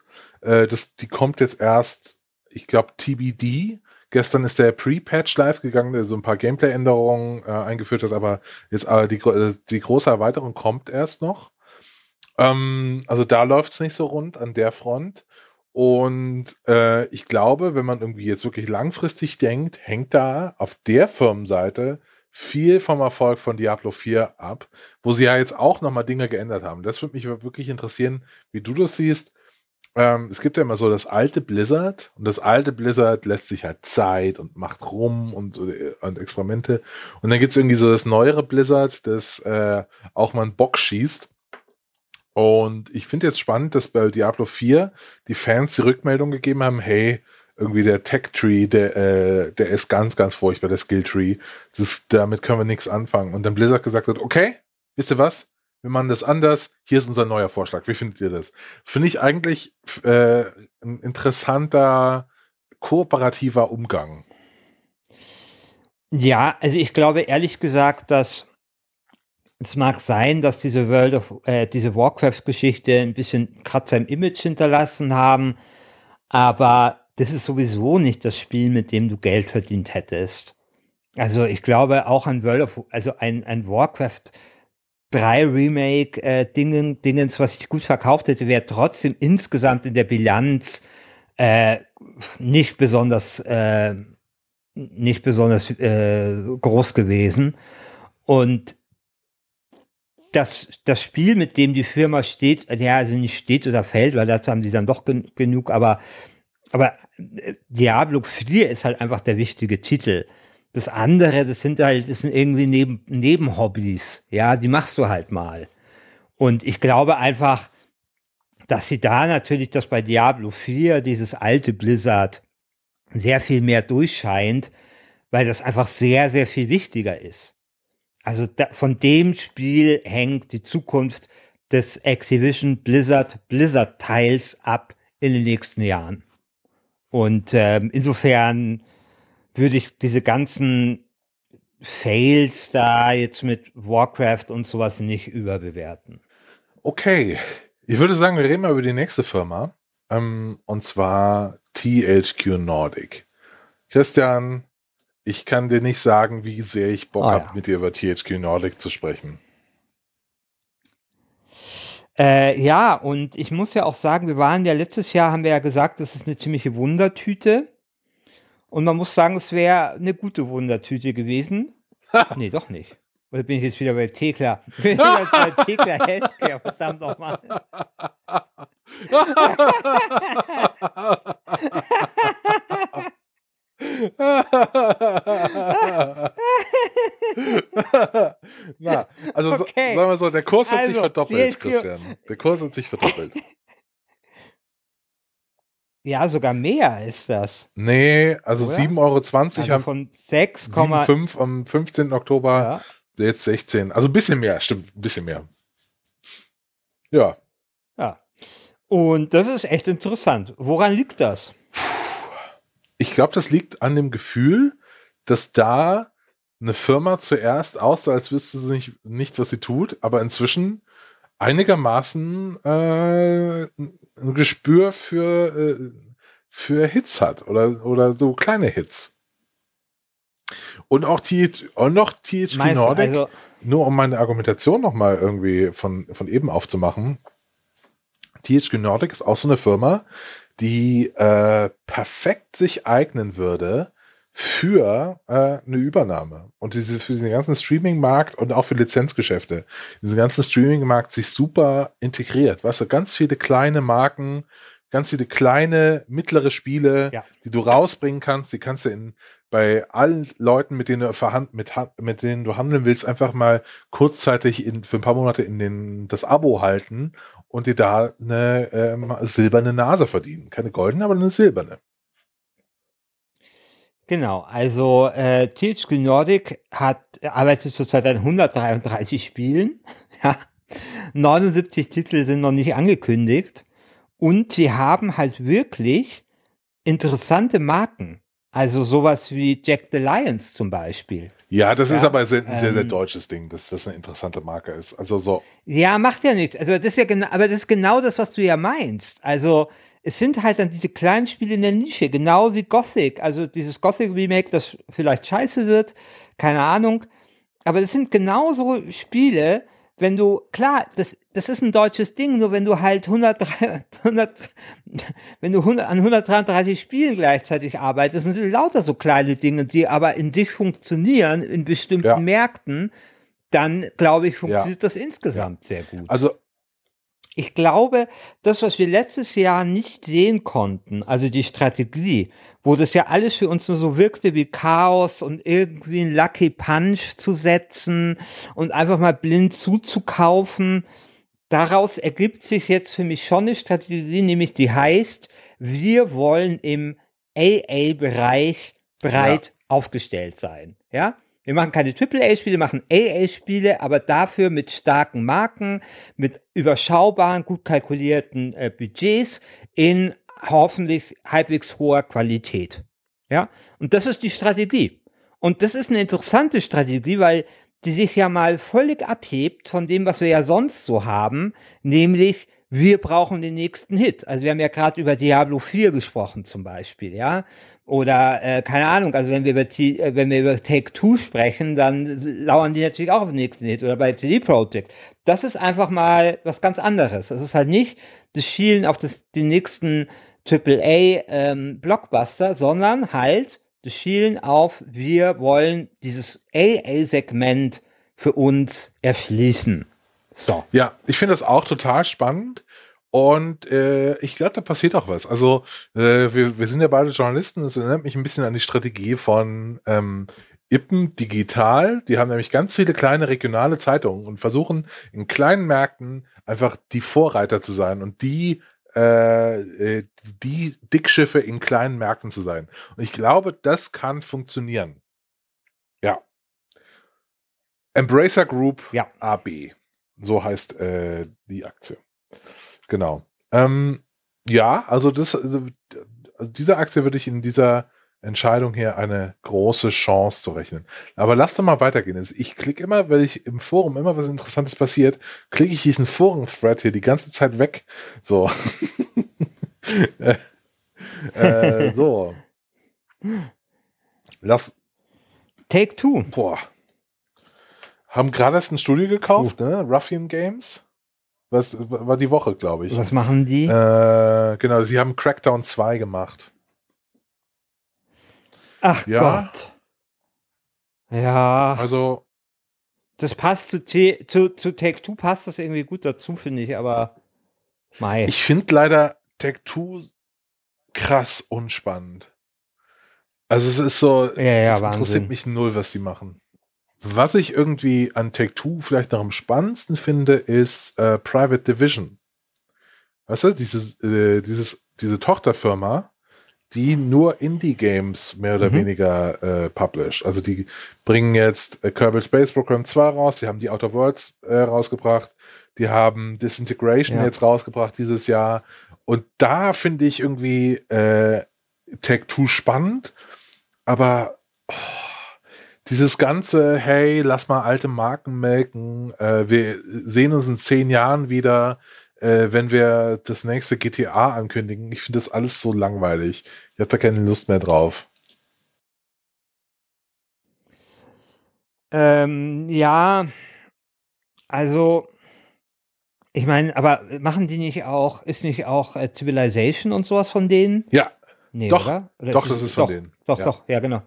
Äh, das, die kommt jetzt erst, ich glaube, TBD Gestern ist der Pre-Patch live gegangen, der so ein paar Gameplay-Änderungen äh, eingeführt hat, aber jetzt aber die, die große Erweiterung kommt erst noch. Ähm, also da läuft es nicht so rund an der Front. Und äh, ich glaube, wenn man irgendwie jetzt wirklich langfristig denkt, hängt da auf der Firmenseite viel vom Erfolg von Diablo 4 ab, wo sie ja jetzt auch nochmal Dinge geändert haben. Das würde mich wirklich interessieren, wie du das siehst ähm, es gibt ja immer so das alte Blizzard und das alte Blizzard lässt sich halt Zeit und macht rum und, und Experimente. Und dann gibt's irgendwie so das neuere Blizzard, das äh, auch mal einen Bock schießt. Und ich finde jetzt spannend, dass bei Diablo 4 die Fans die Rückmeldung gegeben haben, hey, irgendwie der Tech-Tree, der, äh, der ist ganz, ganz furchtbar, der Skill-Tree. damit können wir nichts anfangen. Und dann Blizzard gesagt hat, okay, wisst ihr was? wir machen das anders, hier ist unser neuer Vorschlag. Wie findet ihr das? Finde ich eigentlich äh, ein interessanter, kooperativer Umgang. Ja, also ich glaube ehrlich gesagt, dass es mag sein, dass diese World of, äh, diese Warcraft-Geschichte ein bisschen Kratzer im Image hinterlassen haben, aber das ist sowieso nicht das Spiel, mit dem du Geld verdient hättest. Also ich glaube auch ein World of, also ein, ein Warcraft drei Remake äh, Dingen, Dingens, was ich gut verkauft hätte, wäre trotzdem insgesamt in der Bilanz äh, nicht besonders äh, nicht besonders äh, groß gewesen. Und das, das Spiel, mit dem die Firma steht, ja, also nicht steht oder fällt, weil dazu haben sie dann doch gen genug, aber Aber äh, Diablo 4 ist halt einfach der wichtige Titel. Das andere, das sind halt, das sind irgendwie neben, Nebenhobbys. Ja, die machst du halt mal. Und ich glaube einfach, dass sie da natürlich, dass bei Diablo 4 dieses alte Blizzard sehr viel mehr durchscheint, weil das einfach sehr, sehr viel wichtiger ist. Also da, von dem Spiel hängt die Zukunft des Activision Blizzard Blizzard Teils ab in den nächsten Jahren. Und ähm, insofern würde ich diese ganzen Fails da jetzt mit Warcraft und sowas nicht überbewerten. Okay, ich würde sagen, wir reden mal über die nächste Firma. Ähm, und zwar THQ Nordic. Christian, ich kann dir nicht sagen, wie sehr ich Bock oh, habe, ja. mit dir über THQ Nordic zu sprechen. Äh, ja, und ich muss ja auch sagen, wir waren ja letztes Jahr, haben wir ja gesagt, das ist eine ziemliche Wundertüte. Und man muss sagen, es wäre eine gute Wundertüte gewesen. nee, doch nicht. Oder bin ich jetzt wieder bei Tekla? Bin ich jetzt bei Tekla Healthcare, verdammt nochmal. Na, also okay. so, sagen wir so, der Kurs hat also, sich verdoppelt, Christian. Der Kurs hat sich verdoppelt. Ja, sogar mehr ist das. Nee, also 7,20 Euro also haben von 6,5 am 15. Oktober, ja. jetzt 16. Also ein bisschen mehr, stimmt, ein bisschen mehr. Ja. Ja. Und das ist echt interessant. Woran liegt das? Ich glaube, das liegt an dem Gefühl, dass da eine Firma zuerst aussah, als wüsste sie nicht, nicht was sie tut, aber inzwischen einigermaßen äh, ein Gespür für, äh, für Hits hat oder, oder so kleine Hits. Und auch die, und noch THQ Meinst Nordic, also nur um meine Argumentation nochmal irgendwie von, von eben aufzumachen. THQ Nordic ist auch so eine Firma, die äh, perfekt sich eignen würde für äh, eine Übernahme und diese für diesen ganzen Streaming-Markt und auch für Lizenzgeschäfte. Diesen ganzen Streaming-Markt sich super integriert. Weißt du, ganz viele kleine Marken, ganz viele kleine, mittlere Spiele, ja. die du rausbringen kannst. Die kannst du in, bei allen Leuten, mit denen du verhand, mit, mit denen du handeln willst, einfach mal kurzzeitig in, für ein paar Monate in den, das Abo halten und dir da eine ähm, silberne Nase verdienen. Keine goldene, aber eine silberne. Genau, also äh, THQ Nordic hat arbeitet zurzeit an 133 Spielen. ja. 79 Titel sind noch nicht angekündigt. Und sie haben halt wirklich interessante Marken. Also sowas wie Jack the Lions zum Beispiel. Ja, das ja, ist aber ein sehr, sehr, ähm, deutsches Ding, dass das eine interessante Marke ist. Also so. Ja, macht ja nichts. Also das ist ja genau, aber das ist genau das, was du ja meinst. Also es sind halt dann diese kleinen Spiele in der Nische, genau wie Gothic. Also dieses Gothic Remake, das vielleicht scheiße wird, keine Ahnung. Aber das sind genauso Spiele, wenn du, klar, das, das ist ein deutsches Ding, nur wenn du halt 100, 100 wenn du 100, an 133 Spielen gleichzeitig arbeitest, sind lauter so kleine Dinge, die aber in dich funktionieren, in bestimmten ja. Märkten, dann glaube ich, funktioniert ja. das insgesamt ja. sehr gut. Also ich glaube, das, was wir letztes Jahr nicht sehen konnten, also die Strategie, wo das ja alles für uns nur so wirkte wie Chaos und irgendwie ein Lucky Punch zu setzen und einfach mal blind zuzukaufen, daraus ergibt sich jetzt für mich schon eine Strategie, nämlich die heißt, wir wollen im AA-Bereich breit ja. aufgestellt sein. Ja, wir machen keine AAA-Spiele, machen AA-Spiele, aber dafür mit starken Marken, mit überschaubaren, gut kalkulierten äh, Budgets in hoffentlich halbwegs hoher Qualität. Ja, und das ist die Strategie. Und das ist eine interessante Strategie, weil die sich ja mal völlig abhebt von dem, was wir ja sonst so haben, nämlich wir brauchen den nächsten Hit. Also wir haben ja gerade über Diablo 4 gesprochen zum Beispiel, ja. Oder äh, keine Ahnung, also wenn wir über T äh, wenn wir über Take Two sprechen, dann lauern die natürlich auch auf den nächsten Hit oder bei CD Projekt. Das ist einfach mal was ganz anderes. Das ist halt nicht das Schielen auf das, den nächsten AAA ähm, Blockbuster, sondern halt das Schielen auf, wir wollen dieses AA-Segment für uns erschließen. So. Ja, ich finde das auch total spannend. Und äh, ich glaube, da passiert auch was. Also äh, wir, wir sind ja beide Journalisten. Das erinnert mich ein bisschen an die Strategie von ähm, Ippen Digital. Die haben nämlich ganz viele kleine regionale Zeitungen und versuchen in kleinen Märkten einfach die Vorreiter zu sein und die äh, äh die Dickschiffe in kleinen Märkten zu sein. Und ich glaube, das kann funktionieren. Ja. Embracer Group ja. AB. So heißt äh, die Aktie. Genau. Ähm, ja, also das, also diese Aktie würde ich in dieser Entscheidung hier eine große Chance zu rechnen. Aber lass doch mal weitergehen. Also ich klicke immer, wenn ich im Forum immer was Interessantes passiert, klicke ich diesen Forum-Thread hier die ganze Zeit weg. So. äh, äh, so. Lass. Take Two. Boah. Haben gerade erst ein Studio gekauft, uh. ne? Ruffian Games. Was war die Woche, glaube ich. Was machen die? Äh, genau, sie haben Crackdown 2 gemacht. Ach ja. Gott. Ja. Also. Das passt zu, T zu, zu Take Two passt das irgendwie gut dazu, finde ich, aber mei. Ich finde leider Take Two krass unspannend. Also es ist so, ja, ja, das Wahnsinn. interessiert mich null, was die machen. Was ich irgendwie an Take Two vielleicht noch am spannendsten finde, ist äh, Private Division. Weißt du, dieses, äh, dieses, diese Tochterfirma, die nur Indie-Games mehr oder mhm. weniger äh, publish. Also die bringen jetzt äh, Kerbal Space Program 2 raus, die haben die Outer Worlds äh, rausgebracht, die haben Disintegration ja. jetzt rausgebracht dieses Jahr. Und da finde ich irgendwie äh, Tech 2 spannend, aber oh, dieses ganze, hey, lass mal alte Marken melken, äh, wir sehen uns in zehn Jahren wieder, äh, wenn wir das nächste GTA ankündigen. Ich finde das alles so langweilig. Ich habe da keine Lust mehr drauf. Ähm, ja, also ich meine, aber machen die nicht auch, ist nicht auch äh, Civilization und sowas von denen? Ja. Nee, doch, oder? Oder doch, ist das ist von doch, denen. Doch, ja. doch, ja, genau.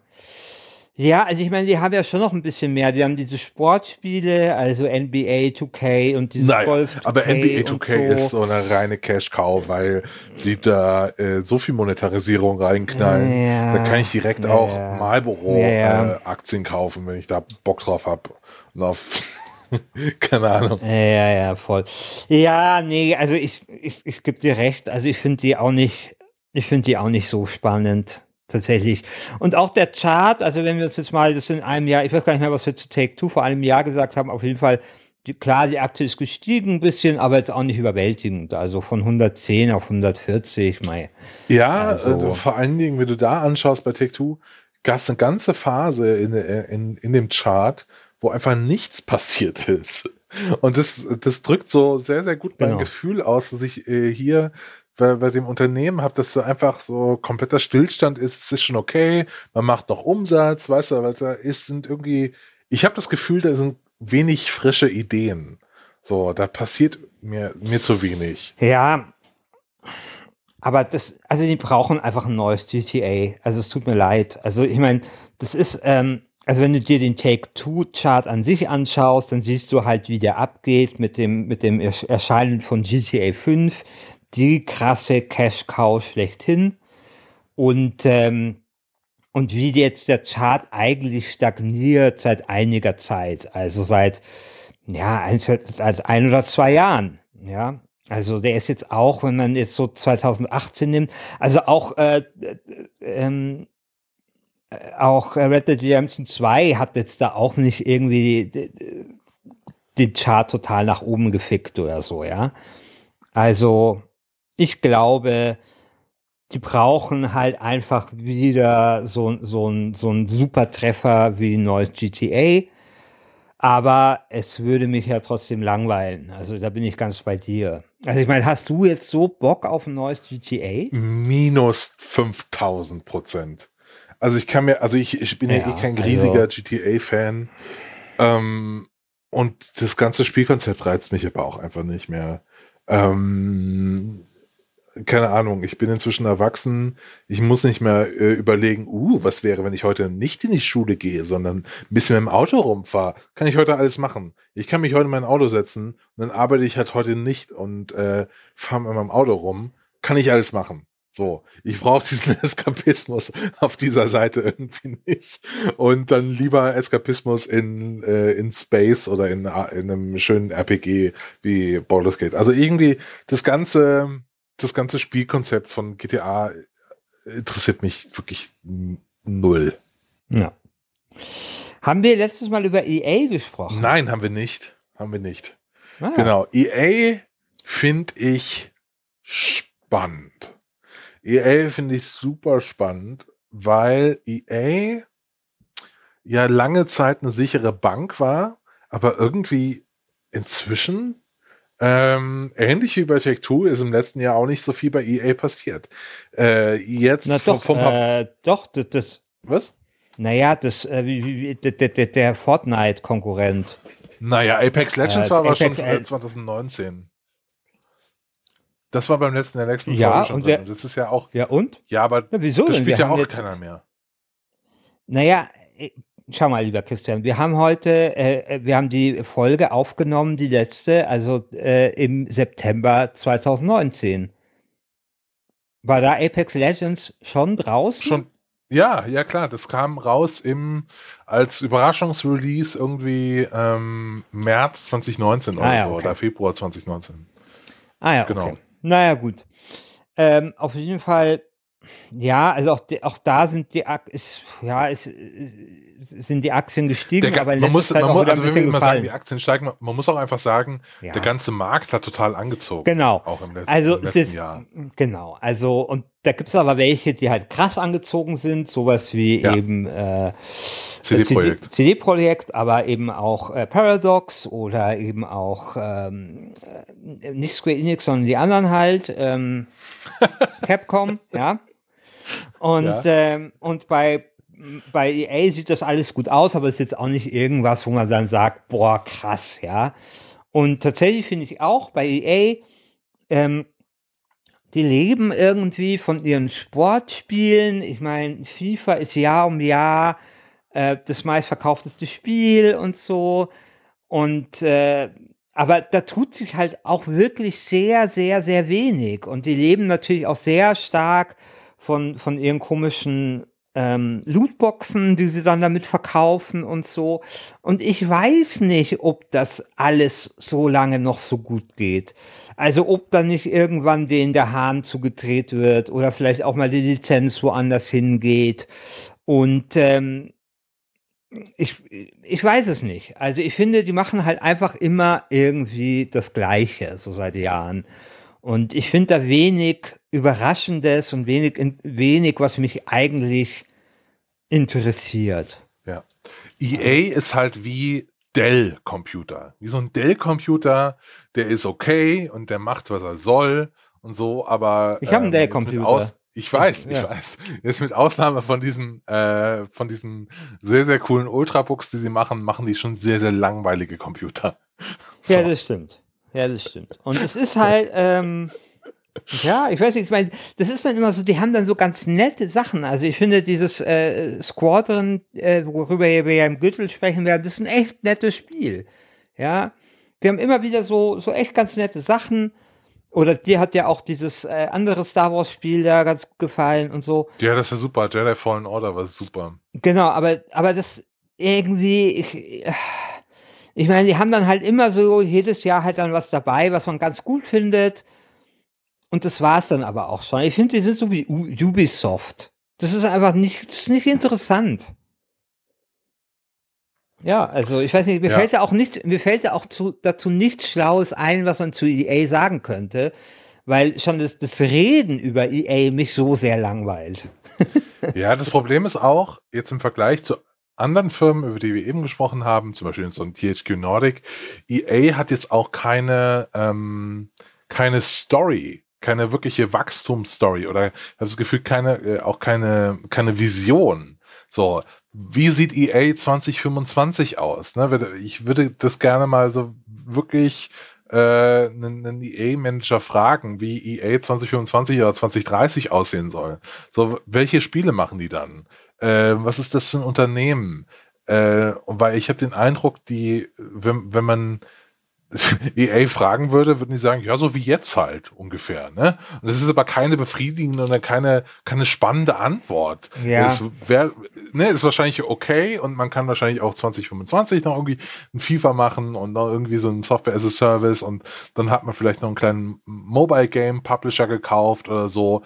Ja, also ich meine, die haben ja schon noch ein bisschen mehr. Die haben diese Sportspiele, also NBA 2K und dieses naja, Golf. 2K aber NBA 2K so. ist so eine reine Cash-Cow, weil sie da äh, so viel Monetarisierung reinknallen. Ja, da kann ich direkt ja, auch Marlboro-Aktien äh, kaufen, wenn ich da Bock drauf habe. Und auf keine Ahnung. Ja, ja, voll. Ja, nee, also ich, ich, ich gebe dir recht. Also ich finde die auch nicht, ich finde die auch nicht so spannend tatsächlich. Und auch der Chart, also wenn wir uns jetzt mal, das in einem Jahr, ich weiß gar nicht mehr, was wir zu Take Two vor einem Jahr gesagt haben, auf jeden Fall, die, klar, die Aktie ist gestiegen ein bisschen, aber jetzt auch nicht überwältigend. Also von 110 auf 140, mei. Ja, also. also vor allen Dingen, wenn du da anschaust bei Take Two, gab es eine ganze Phase in, in, in dem Chart, wo einfach nichts passiert ist. Und das, das drückt so sehr, sehr gut mein genau. Gefühl aus, dass ich äh, hier bei, dem Unternehmen habe, dass da einfach so kompletter Stillstand ist, es ist schon okay, man macht noch Umsatz, weißt du, weil da ist, sind irgendwie, ich habe das Gefühl, da sind wenig frische Ideen. So, da passiert mir, mir zu wenig. Ja, aber das, also die brauchen einfach ein neues GTA. Also es tut mir leid. Also ich meine, das ist, ähm, also wenn du dir den Take-Two-Chart an sich anschaust, dann siehst du halt, wie der abgeht mit dem, mit dem Erscheinen von GTA 5 die krasse Cash-Cow schlechthin. Und, ähm, und wie jetzt der Chart eigentlich stagniert seit einiger Zeit, also seit, ja, seit ein oder zwei Jahren, ja. Also der ist jetzt auch, wenn man jetzt so 2018 nimmt, also auch, äh, äh, ähm, auch Red Dead Redemption 2 hat jetzt da auch nicht irgendwie den Chart total nach oben gefickt oder so, ja. Also, ich glaube, die brauchen halt einfach wieder so, so, ein, so ein super Treffer wie ein neues GTA. Aber es würde mich ja trotzdem langweilen. Also da bin ich ganz bei dir. Also ich meine, hast du jetzt so Bock auf ein neues GTA? Minus 5000 Prozent. Also ich kann mir, also ich, ich bin ja, ja eh kein also riesiger also, GTA-Fan. Ähm, und das ganze Spielkonzept reizt mich aber auch einfach nicht mehr. Ähm, keine Ahnung, ich bin inzwischen erwachsen, ich muss nicht mehr äh, überlegen, uh, was wäre, wenn ich heute nicht in die Schule gehe, sondern ein bisschen mit dem Auto rumfahre. Kann ich heute alles machen. Ich kann mich heute in mein Auto setzen und dann arbeite ich halt heute nicht und äh, fahre mit meinem Auto rum. Kann ich alles machen. So, ich brauche diesen Eskapismus auf dieser Seite irgendwie nicht. Und dann lieber Eskapismus in, äh, in Space oder in, in einem schönen RPG wie Baldur's Gate. Also irgendwie das ganze, das ganze Spielkonzept von GTA interessiert mich wirklich null. Ja. Haben wir letztes Mal über EA gesprochen? Nein, haben wir nicht. Haben wir nicht. Ah. Genau. EA finde ich spannend. EA finde ich super spannend, weil EA ja lange Zeit eine sichere Bank war, aber irgendwie inzwischen ähm, ähnlich wie bei Take-Two ist im letzten Jahr auch nicht so viel bei EA passiert. Äh, jetzt Na doch, vom, äh, doch, das, das Was? Naja, das, äh, wie, wie, der, der, Fortnite-Konkurrent. Naja, Apex Legends äh, war aber Apex, schon 2019. Das war beim letzten, der nächsten ja, Folge schon und der, Das ist ja auch. Ja, und? Ja, aber ja, wieso das denn? spielt Wir ja auch keiner mehr. Naja, äh, schau mal, lieber Christian, wir haben heute, äh, äh, wir haben die Folge aufgenommen, die letzte, also äh, im September 2019. War da Apex Legends schon draußen? Schon, ja, ja klar, das kam raus im als Überraschungsrelease irgendwie ähm, März 2019 oder ah, ja, so, okay. oder Februar 2019. Ah ja, genau. Okay. Naja, gut. Ähm, auf jeden Fall ja, also auch, auch da sind die, ist, ja, ist, sind die Aktien gestiegen, der, aber man muss, man muss also wenn wir sagen, die Aktien steigen, man, muss auch einfach sagen, ja. der ganze Markt hat total angezogen. Genau. Auch im letzten, also im letzten ist, Jahr. Genau. Also, und da gibt es aber welche, die halt krass angezogen sind, sowas wie ja. eben äh, CD-Projekt. CD-Projekt, aber eben auch äh, Paradox oder eben auch ähm, äh, nicht Square Enix, sondern die anderen halt, ähm, Capcom, ja. Und, ja. ähm, und bei, bei EA sieht das alles gut aus, aber es ist jetzt auch nicht irgendwas, wo man dann sagt, boah, krass, ja. Und tatsächlich finde ich auch bei EA, ähm, die leben irgendwie von ihren Sportspielen. Ich meine, FIFA ist Jahr um Jahr äh, das meistverkaufteste Spiel und so. Und äh, aber da tut sich halt auch wirklich sehr, sehr, sehr wenig. Und die leben natürlich auch sehr stark von, von ihren komischen ähm, Lootboxen, die sie dann damit verkaufen und so. Und ich weiß nicht, ob das alles so lange noch so gut geht. Also ob dann nicht irgendwann denen der Hahn zugedreht wird oder vielleicht auch mal die Lizenz woanders hingeht. Und ähm, ich, ich weiß es nicht. Also ich finde, die machen halt einfach immer irgendwie das Gleiche, so seit Jahren. Und ich finde da wenig Überraschendes und wenig, wenig, was mich eigentlich interessiert. Ja. EA ist halt wie Dell-Computer. Wie so ein Dell-Computer, der ist okay und der macht, was er soll und so, aber. Ich habe einen ähm, Dell-Computer. Ich weiß, ich ja. weiß. Jetzt mit Ausnahme von diesen, äh, von diesen sehr, sehr coolen Ultrabooks, die sie machen, machen die schon sehr, sehr langweilige Computer. So. Ja, das stimmt. Ja, das stimmt. Und es ist halt, ähm, ja, ich weiß nicht, ich meine, das ist dann immer so, die haben dann so ganz nette Sachen. Also ich finde dieses äh, Squadron, äh, worüber wir ja im Gürtel sprechen werden, das ist ein echt nettes Spiel. Ja, wir haben immer wieder so, so echt ganz nette Sachen. Oder dir hat ja auch dieses äh, andere Star Wars Spiel da ganz gut gefallen und so. Ja, das war super. Jedi Fallen Order war super. Genau, aber, aber das irgendwie, ich, ich meine, die haben dann halt immer so jedes Jahr halt dann was dabei, was man ganz gut findet. Und das war es dann aber auch schon. Ich finde, die sind so wie Ubisoft. Das ist einfach nicht, das ist nicht interessant. Ja, also ich weiß nicht, mir ja. fällt da auch nicht, mir fällt da auch zu, dazu nichts Schlaues ein, was man zu EA sagen könnte, weil schon das, das Reden über EA mich so sehr langweilt. ja, das Problem ist auch, jetzt im Vergleich zu anderen Firmen, über die wir eben gesprochen haben, zum Beispiel so ein THQ Nordic, EA hat jetzt auch keine, ähm, keine Story, keine wirkliche Wachstumsstory oder ich habe das Gefühl, keine, äh, auch keine, keine Vision. So, wie sieht EA 2025 aus? Ne? Ich würde das gerne mal so wirklich äh, einen, einen EA-Manager fragen, wie EA 2025 oder 2030 aussehen soll. So, welche Spiele machen die dann? Äh, was ist das für ein Unternehmen? Äh, weil ich habe den Eindruck, die, wenn, wenn man EA fragen würde, würden die sagen, ja, so wie jetzt halt ungefähr. Ne? Und das ist aber keine befriedigende oder keine, keine spannende Antwort. Ja. Es wär, ne, ist wahrscheinlich okay und man kann wahrscheinlich auch 2025 noch irgendwie ein FIFA machen und noch irgendwie so ein Software as a Service und dann hat man vielleicht noch einen kleinen Mobile Game Publisher gekauft oder so.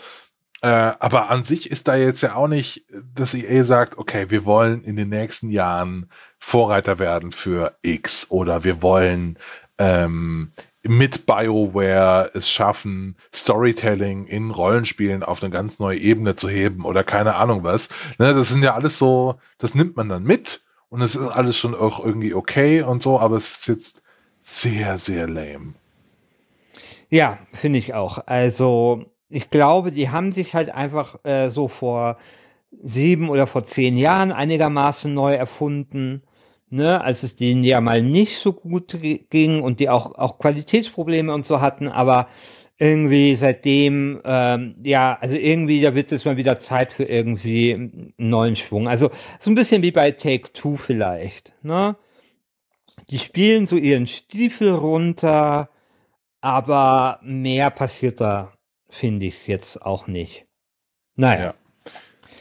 Äh, aber an sich ist da jetzt ja auch nicht, dass EA sagt, okay, wir wollen in den nächsten Jahren Vorreiter werden für X oder wir wollen ähm, mit BioWare es schaffen, Storytelling in Rollenspielen auf eine ganz neue Ebene zu heben oder keine Ahnung was. Ne, das sind ja alles so, das nimmt man dann mit und es ist alles schon auch irgendwie okay und so, aber es ist jetzt sehr, sehr lame. Ja, finde ich auch. Also ich glaube, die haben sich halt einfach äh, so vor sieben oder vor zehn Jahren einigermaßen neu erfunden ne, als es denen ja mal nicht so gut ging und die auch, auch Qualitätsprobleme und so hatten, aber irgendwie seitdem, ähm, ja, also irgendwie, da wird es mal wieder Zeit für irgendwie einen neuen Schwung. Also so ein bisschen wie bei Take Two vielleicht, ne? Die spielen so ihren Stiefel runter, aber mehr passiert da, finde ich jetzt auch nicht. Naja. Ja.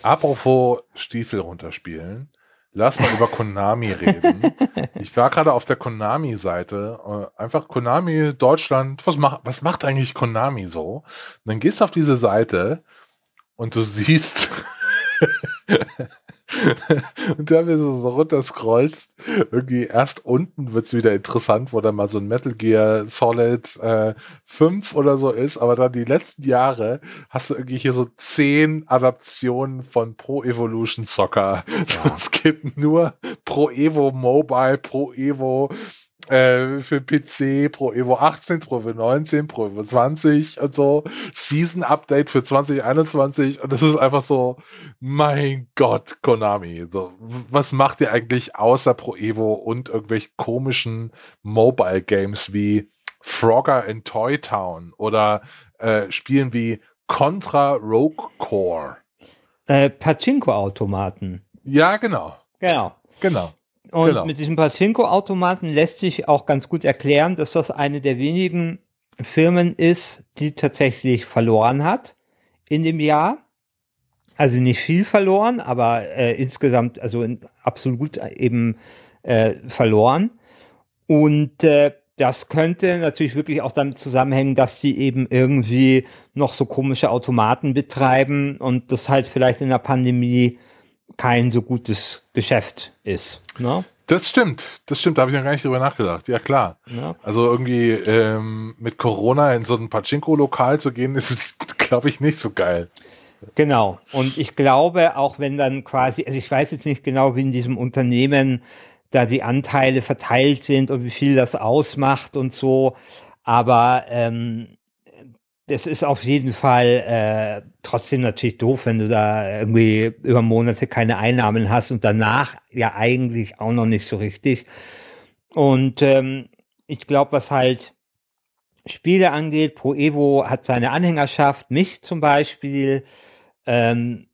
Apropos Stiefel runterspielen. Lass mal über Konami reden. Ich war gerade auf der Konami-Seite. Äh, einfach Konami Deutschland. Was macht, was macht eigentlich Konami so? Und dann gehst du auf diese Seite und du siehst und da, wenn du so runter scrollst, irgendwie erst unten wird's wieder interessant, wo dann mal so ein Metal Gear Solid äh, 5 oder so ist, aber dann die letzten Jahre hast du irgendwie hier so zehn Adaptionen von Pro Evolution Soccer. Ja. Es geht nur Pro Evo Mobile, Pro Evo äh, für PC Pro Evo 18, Pro Evo 19, Pro Evo 20 und so. Season Update für 2021 und das ist einfach so, mein Gott, Konami. So, was macht ihr eigentlich außer Pro Evo und irgendwelche komischen Mobile Games wie Frogger in Toy Town oder äh, Spielen wie Contra Rogue Core? Äh, Pachinko-Automaten. Ja, genau. Genau. Genau. Und genau. mit diesem Pachinko-Automaten lässt sich auch ganz gut erklären, dass das eine der wenigen Firmen ist, die tatsächlich verloren hat in dem Jahr. Also nicht viel verloren, aber äh, insgesamt, also in, absolut eben äh, verloren. Und äh, das könnte natürlich wirklich auch damit zusammenhängen, dass sie eben irgendwie noch so komische Automaten betreiben und das halt vielleicht in der Pandemie kein so gutes Geschäft ist. Ne? Das stimmt, das stimmt, da habe ich ja gar nicht drüber nachgedacht. Ja, klar. Ja. Also irgendwie ähm, mit Corona in so ein Pachinko-Lokal zu gehen, ist, glaube ich, nicht so geil. Genau. Und ich glaube, auch wenn dann quasi, also ich weiß jetzt nicht genau, wie in diesem Unternehmen da die Anteile verteilt sind und wie viel das ausmacht und so, aber ähm, das ist auf jeden Fall äh, trotzdem natürlich doof, wenn du da irgendwie über Monate keine Einnahmen hast und danach ja eigentlich auch noch nicht so richtig. Und ähm, ich glaube, was halt Spiele angeht, Pro Evo hat seine Anhängerschaft, mich zum Beispiel. Ähm,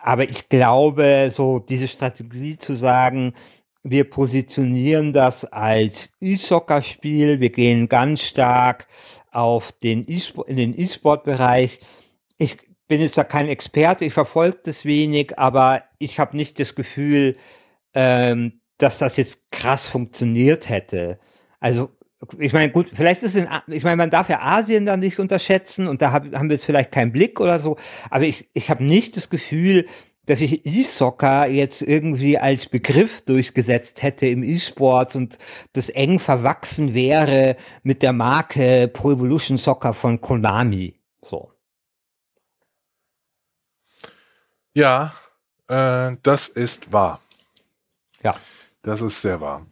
aber ich glaube, so diese Strategie zu sagen, wir positionieren das als E-Soccer-Spiel, wir gehen ganz stark auf den e in den E-Sport-Bereich. Ich bin jetzt da kein Experte, ich verfolge das wenig, aber ich habe nicht das Gefühl, ähm, dass das jetzt krass funktioniert hätte. Also ich meine, gut, vielleicht ist es in, ich meine, man darf ja Asien dann nicht unterschätzen und da hab, haben wir jetzt vielleicht keinen Blick oder so, aber ich, ich habe nicht das Gefühl, dass sich E-Soccer jetzt irgendwie als Begriff durchgesetzt hätte im E-Sports und das eng verwachsen wäre mit der Marke Pro Evolution Soccer von Konami. So. Ja, äh, das ist wahr. Ja. Das ist sehr wahr.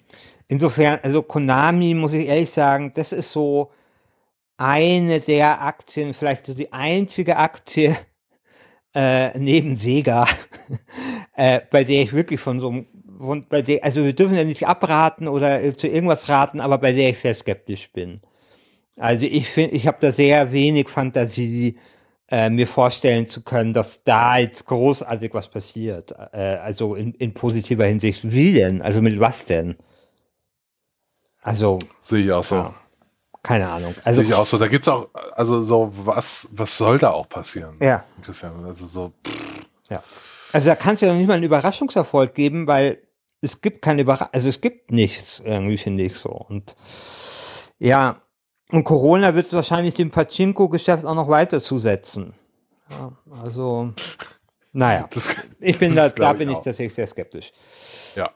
Insofern, also Konami, muss ich ehrlich sagen, das ist so eine der Aktien, vielleicht die einzige Aktie, äh, neben Sega, äh, bei der ich wirklich von so von, bei der, also wir dürfen ja nicht abraten oder zu irgendwas raten, aber bei der ich sehr skeptisch bin. Also ich finde, ich habe da sehr wenig Fantasie, äh, mir vorstellen zu können, dass da jetzt großartig was passiert. Äh, also in, in positiver Hinsicht. Wie denn? Also mit was denn? Also. Sehe ich auch so. Ja, keine Ahnung. Also, ich auch so. Da gibt's auch, also so, was, was soll da auch passieren? Ja. Christian, also so. Ja. Also da kann es ja noch nicht mal einen Überraschungserfolg geben, weil es gibt keine Überraschung, also es gibt nichts irgendwie, finde ich so. Und ja, und Corona wird wahrscheinlich dem Pachinko-Geschäft auch noch weiter zusetzen. Ja, also, naja, Das, ich bin das da, da bin ich auch. tatsächlich sehr skeptisch. Ja.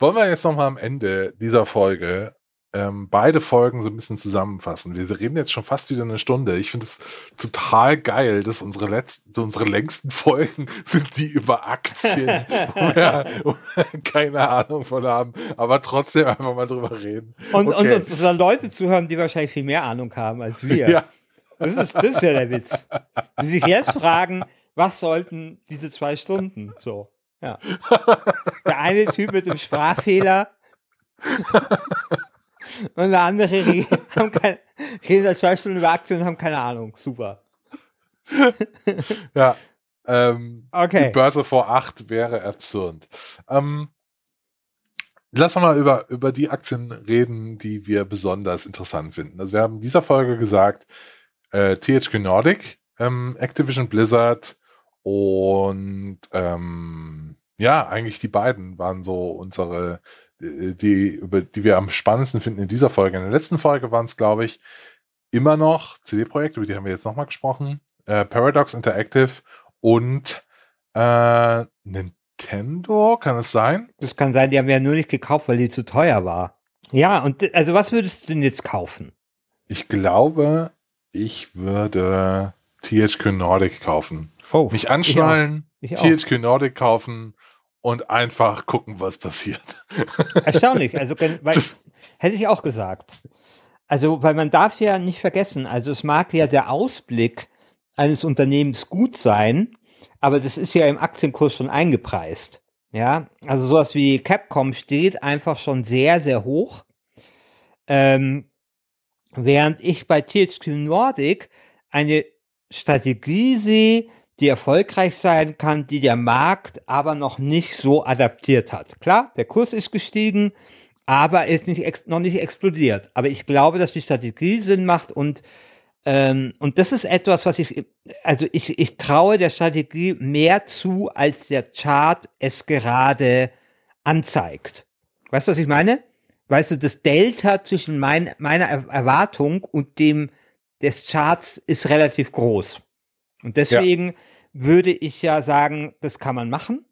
Wollen wir jetzt nochmal am Ende dieser Folge ähm, beide Folgen so ein bisschen zusammenfassen? Wir reden jetzt schon fast wieder eine Stunde. Ich finde es total geil, dass unsere letzten, unsere längsten Folgen sind die über Aktien, wo wir keine Ahnung von haben, aber trotzdem einfach mal drüber reden. Und, Okay. und uns dann Leute zuhören, die wahrscheinlich viel mehr Ahnung haben als wir. ja, Das, ist, das ist ja der Witz. Die sich jetzt fragen, was sollten diese zwei Stunden? So, ja. Der eine Typ mit dem Sprachfehler und der andere re- haben kein, reden seit zwei Stunden über Aktien und haben keine Ahnung. Super. ja. Ähm, Okay. Die Börse vor acht wäre erzürnt. Ähm, lass uns mal über, über die Aktien reden, die wir besonders interessant finden. Also wir haben in dieser Folge gesagt, äh, THQ Nordic, ähm, Activision Blizzard und ähm, ja, eigentlich die beiden waren so unsere, die, über die wir am spannendsten finden in dieser Folge. In der letzten Folge waren es, glaube ich, immer noch CD-Projekt, über die haben wir jetzt nochmal gesprochen, äh, Paradox Interactive und äh, Nintendo, kann es sein? Das kann sein, die haben ja nur nicht gekauft, weil die zu teuer war. Ja, und also was würdest du denn jetzt kaufen? Ich glaube, ich würde THQ Nordic kaufen. Oh, Mich anschnallen, Ich auch. THQ Nordic kaufen und einfach gucken, was passiert. Erstaunlich. Also, weil, hätte ich auch gesagt. Also, weil man darf ja nicht vergessen, also es mag ja der Ausblick eines Unternehmens gut sein, aber das ist ja im Aktienkurs schon eingepreist. Ja, also sowas wie Capcom steht einfach schon sehr, sehr hoch. Ähm, während ich bei THQ Nordic eine Strategie sehe, die erfolgreich sein kann, die der Markt aber noch nicht so adaptiert hat. Klar, der Kurs ist gestiegen, aber er ist nicht noch nicht explodiert. Aber ich glaube, dass die Strategie Sinn macht und ähm, und das ist etwas, was ich, also ich, ich traue der Strategie mehr zu, als der Chart es gerade anzeigt. Weißt du, was ich meine? Weißt du, das Delta zwischen mein, meiner Er- Erwartung und dem des Charts ist relativ groß. Und deswegen würde ich ja sagen, das kann man machen.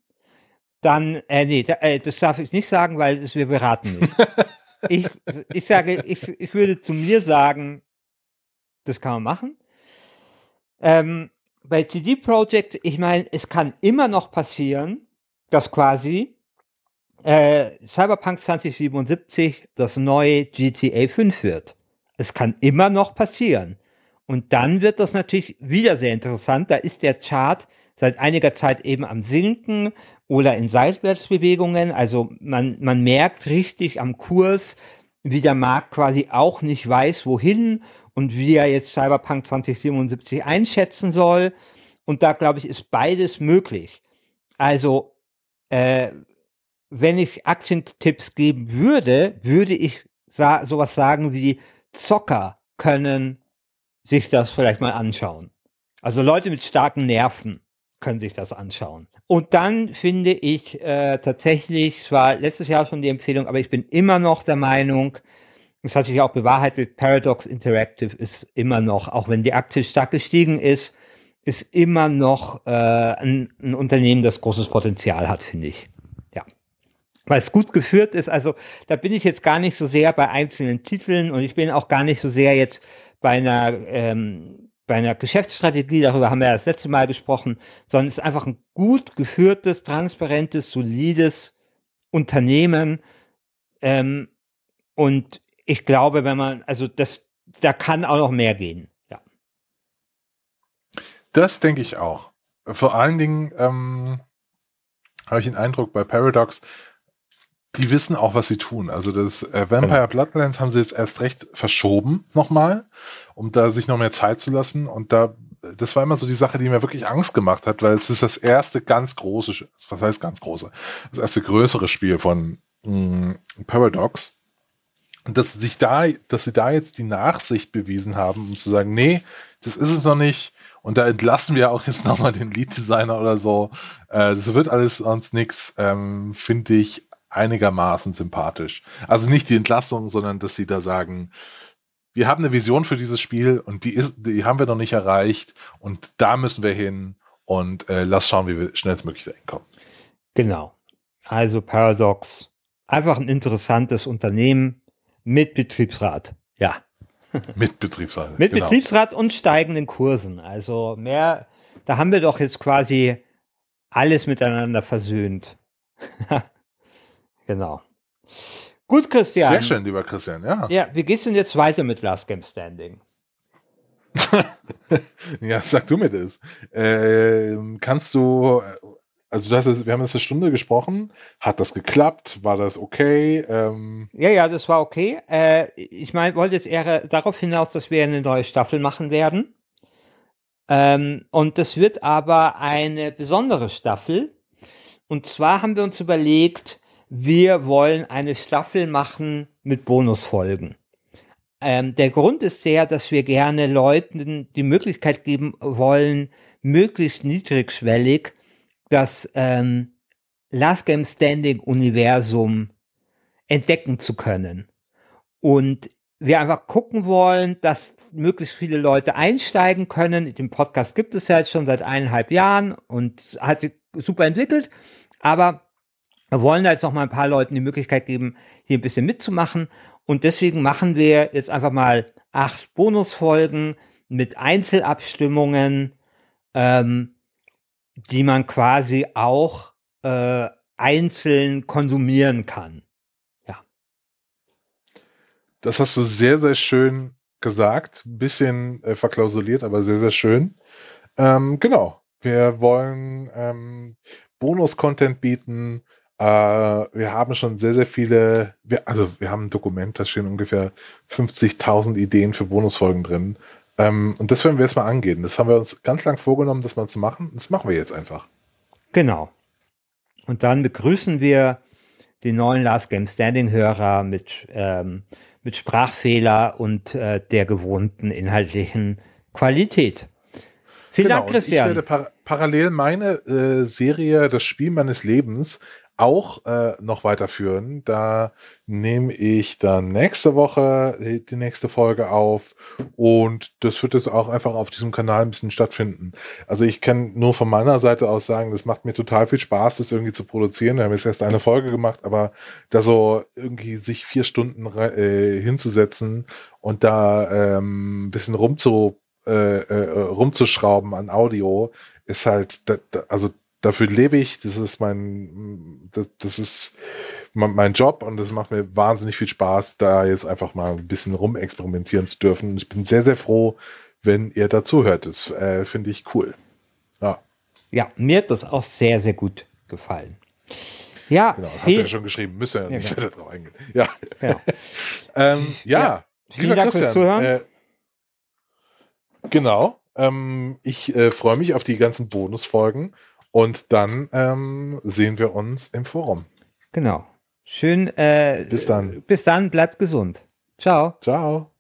Dann, äh, nee, da, äh, das darf ich nicht sagen, weil das, wir beraten nicht. ich, ich sage, ich, ich würde zu mir sagen, das kann man machen. Ähm, bei CD Projekt, ich meine, es kann immer noch passieren, dass quasi äh, Cyberpunk 2077 das neue GTA 5 wird. Es kann immer noch passieren. Und dann wird das natürlich wieder sehr interessant. Da ist der Chart seit einiger Zeit eben am Sinken oder in Seitwärtsbewegungen. Also man, man merkt richtig am Kurs, wie der Markt quasi auch nicht weiß, wohin und wie er jetzt Cyberpunk 2077 einschätzen soll. Und da, glaube ich, ist beides möglich. Also, äh, wenn ich Aktientipps geben würde, würde ich sa sowas sagen wie Zocker können sich das vielleicht mal anschauen. Also Leute mit starken Nerven können sich das anschauen. Und dann finde ich äh, tatsächlich, es war letztes Jahr schon die Empfehlung, aber ich bin immer noch der Meinung, das hat sich auch bewahrheitet, Paradox Interactive ist immer noch, auch wenn die Aktie stark gestiegen ist, ist immer noch äh, ein, ein Unternehmen, das großes Potenzial hat, finde ich. Ja. Weil es gut geführt ist. Also da bin ich jetzt gar nicht so sehr bei einzelnen Titeln und ich bin auch gar nicht so sehr jetzt bei einer, ähm, bei einer Geschäftsstrategie, darüber haben wir ja das letzte Mal gesprochen, sondern es ist einfach ein gut geführtes, transparentes, solides Unternehmen. Ähm, und ich glaube, wenn man, also das, da kann auch noch mehr gehen. Ja. Das denke ich auch. Vor allen Dingen ähm, habe ich den Eindruck bei Paradox, die wissen auch, was sie tun. Also das äh, Vampire Bloodlands haben sie jetzt erst recht verschoben nochmal, um da sich noch mehr Zeit zu lassen. Und da, das war immer so die Sache, die mir wirklich Angst gemacht hat, weil es ist das erste ganz große, was heißt ganz große, das erste größere Spiel von mh, mm, Paradox. Und dass sich da, dass sie da jetzt die Nachsicht bewiesen haben, um zu sagen, nee, das ist es noch nicht. Und da entlassen wir auch jetzt nochmal den Lead-Designer oder so. Äh, das wird alles sonst nix, ähm, finde ich einigermaßen sympathisch. Also nicht die Entlassung, sondern dass sie da sagen, wir haben eine Vision für dieses Spiel und die ist, die haben wir noch nicht erreicht und da müssen wir hin und äh, lass schauen, wie wir schnellstmöglich da hinkommen. Genau. Also Paradox, einfach ein interessantes Unternehmen mit Betriebsrat. Ja. Mit Betriebsrat. mit genau. Betriebsrat und steigenden Kursen. Also mehr, da haben wir doch jetzt quasi alles miteinander versöhnt. Genau. Gut, Christian. Sehr schön, lieber Christian, ja. Ja, wie geht's denn jetzt weiter mit Last Game Standing? ja, sag du mir das. Äh, kannst du, also du hast wir haben jetzt eine Stunde gesprochen. Hat das geklappt? War das okay? Ähm ja, ja, das war okay. Äh, ich meine, wollte jetzt eher darauf hinaus, dass wir eine neue Staffel machen werden. Ähm, und das wird aber eine besondere Staffel. Und zwar haben wir uns überlegt, wir wollen eine Staffel machen mit Bonusfolgen. Ähm, der Grund ist der, dass wir gerne Leuten die Möglichkeit geben wollen, möglichst niedrigschwellig das ähm, Last Game Standing Universum entdecken zu können. Und wir einfach gucken wollen, dass möglichst viele Leute einsteigen können. Den Podcast gibt es ja jetzt schon seit eineinhalb Jahren und hat sich super entwickelt. Aber wir wollen da jetzt noch mal ein paar Leuten die Möglichkeit geben, hier ein bisschen mitzumachen. Und deswegen machen wir jetzt einfach mal acht Bonusfolgen mit Einzelabstimmungen, ähm, die man quasi auch äh, einzeln konsumieren kann. Ja. Das hast du sehr, sehr schön gesagt. Bisschen äh, verklausuliert, aber sehr, sehr schön. Ähm, genau. Wir wollen ähm, Bonus-Content bieten, äh, wir haben schon sehr, sehr viele, wir, also wir haben ein Dokument, da stehen ungefähr 50.000 Ideen für Bonusfolgen drin. Ähm, und das werden wir jetzt mal angehen. Das haben wir uns ganz lang vorgenommen, das mal zu machen. Das machen wir jetzt einfach. Genau. Und dann begrüßen wir die neuen Last Game Standing Hörer mit, ähm, mit Sprachfehler und äh, der gewohnten inhaltlichen Qualität. Vielen genau, Dank, Christian. ich werde par parallel meine äh, Serie Das Spiel meines Lebens auch äh, noch weiterführen. Da nehme ich dann nächste Woche die nächste Folge auf und das wird jetzt auch einfach auf diesem Kanal ein bisschen stattfinden. Also ich kann nur von meiner Seite aus sagen, das macht mir total viel Spaß, das irgendwie zu produzieren. Wir haben jetzt erst eine Folge gemacht, aber da so irgendwie sich vier Stunden äh, hinzusetzen und da ähm, ein bisschen rumzu, äh, äh, rumzuschrauben an Audio ist halt, also dafür lebe ich, das ist mein, das, das ist mein Job und das macht mir wahnsinnig viel Spaß, da jetzt einfach mal ein bisschen rumexperimentieren zu dürfen. Ich bin sehr, sehr froh, wenn ihr dazu hört. Das äh, finde ich cool. Ja. Ja, mir hat das auch sehr, sehr gut gefallen. Ja, genau, hast du ja schon geschrieben, müssen wir ja nicht weiter drauf eingehen. Ja, ja. ähm, ja, ja. Vielen Dank Christian, fürs Zuhören. Äh, genau. Ähm, ich äh, freue mich auf die ganzen Bonusfolgen und dann ähm, sehen wir uns im Forum. Genau. Schön. Äh, bis dann. Bis dann. Bleibt gesund. Ciao. Ciao.